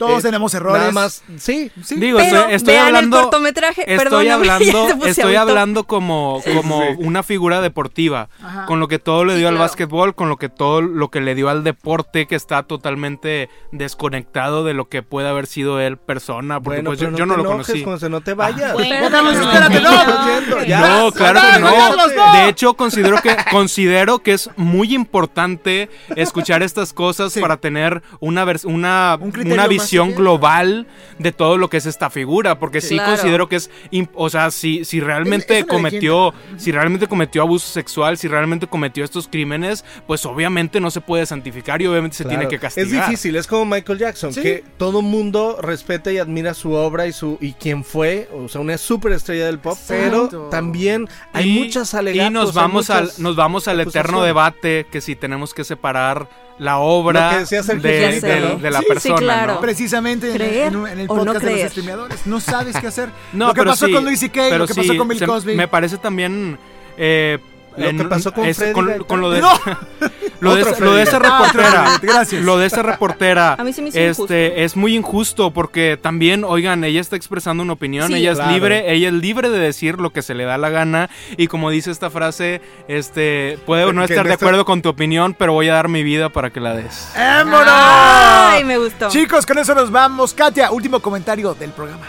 Todos eh, tenemos errores. nada más, sí, Sí. Digo, Pero estoy, estoy vean hablando. el cortometraje, Estoy hablando, estoy hablando como, Sí, como sí. una figura deportiva, Ajá. con lo que todo le Sí, dio al claro. básquetbol, con lo que todo lo que le dio al deporte, que está totalmente desconectado de lo que puede haber sido él persona, porque bueno, pues pero yo, yo no te lo conocí. No te vayas. bueno. Carlos, No, espérate, no. Estás yendo, ya. No, claro que Carlos, no. De hecho, considero que considero que es muy importante escuchar estas cosas Sí. para tener una una, Un una más visión global de todo lo que es esta figura, porque sí, Claro. considero que es, o sea, si si realmente Es- es una cometió, si realmente cometió abuso sexual, si realmente cometió estos crímenes, pues obviamente no se puede santificar y obviamente se tiene que castigar. Es difícil, es como Michael Jackson, Sí. que todo mundo respeta y admira su obra y su y quién fue, o sea, una superestrella del pop, Exacto. pero también hay y, muchas alegatos. y nos vamos al nos vamos al eterno debate que si tenemos que separar la obra Lo que decía Sergio de, de- ¿no? de la Sí, sí, persona, claro. ¿no? Precisamente en- ¿Creer en, en el o no podcast de los streameadores. No sabes qué hacer. No, lo que pero pasó sí, con Luis C.K., lo que sí, pasó con Bill Cosby. Me parece también. eh, Lo que pasó con es- Freddy con, Gaitán. con lo de No. lo de, lo de esa. Ah, reportera Freddy, gracias. lo de esa reportera A mí se me hizo este injusto. es muy injusto porque también oigan ella está expresando una opinión Sí. ella es Claro. libre ella es libre de decir lo que se le da la gana y como dice esta frase este puedo no estar no de está- acuerdo con tu opinión pero voy a dar mi vida para que la des ¡Vámonos! Ay, me gustó. Chicos, con eso nos vamos. Katia, último comentario del programa.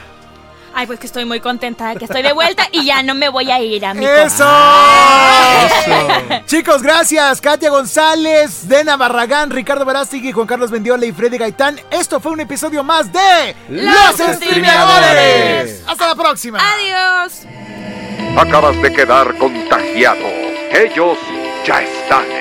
Ay, pues que estoy muy contenta de que estoy de vuelta y ya no me voy a ir, amigo. ¡Eso! Chicos, gracias. Katia González, Dena Barragán, Ricardo Verástegui, Juan Carlos Bendiola y Freddy Gaitán. Esto fue un episodio más de Los Streameadores. Hasta la próxima. Adiós. Acabas de quedar contagiado. Ellos ya están en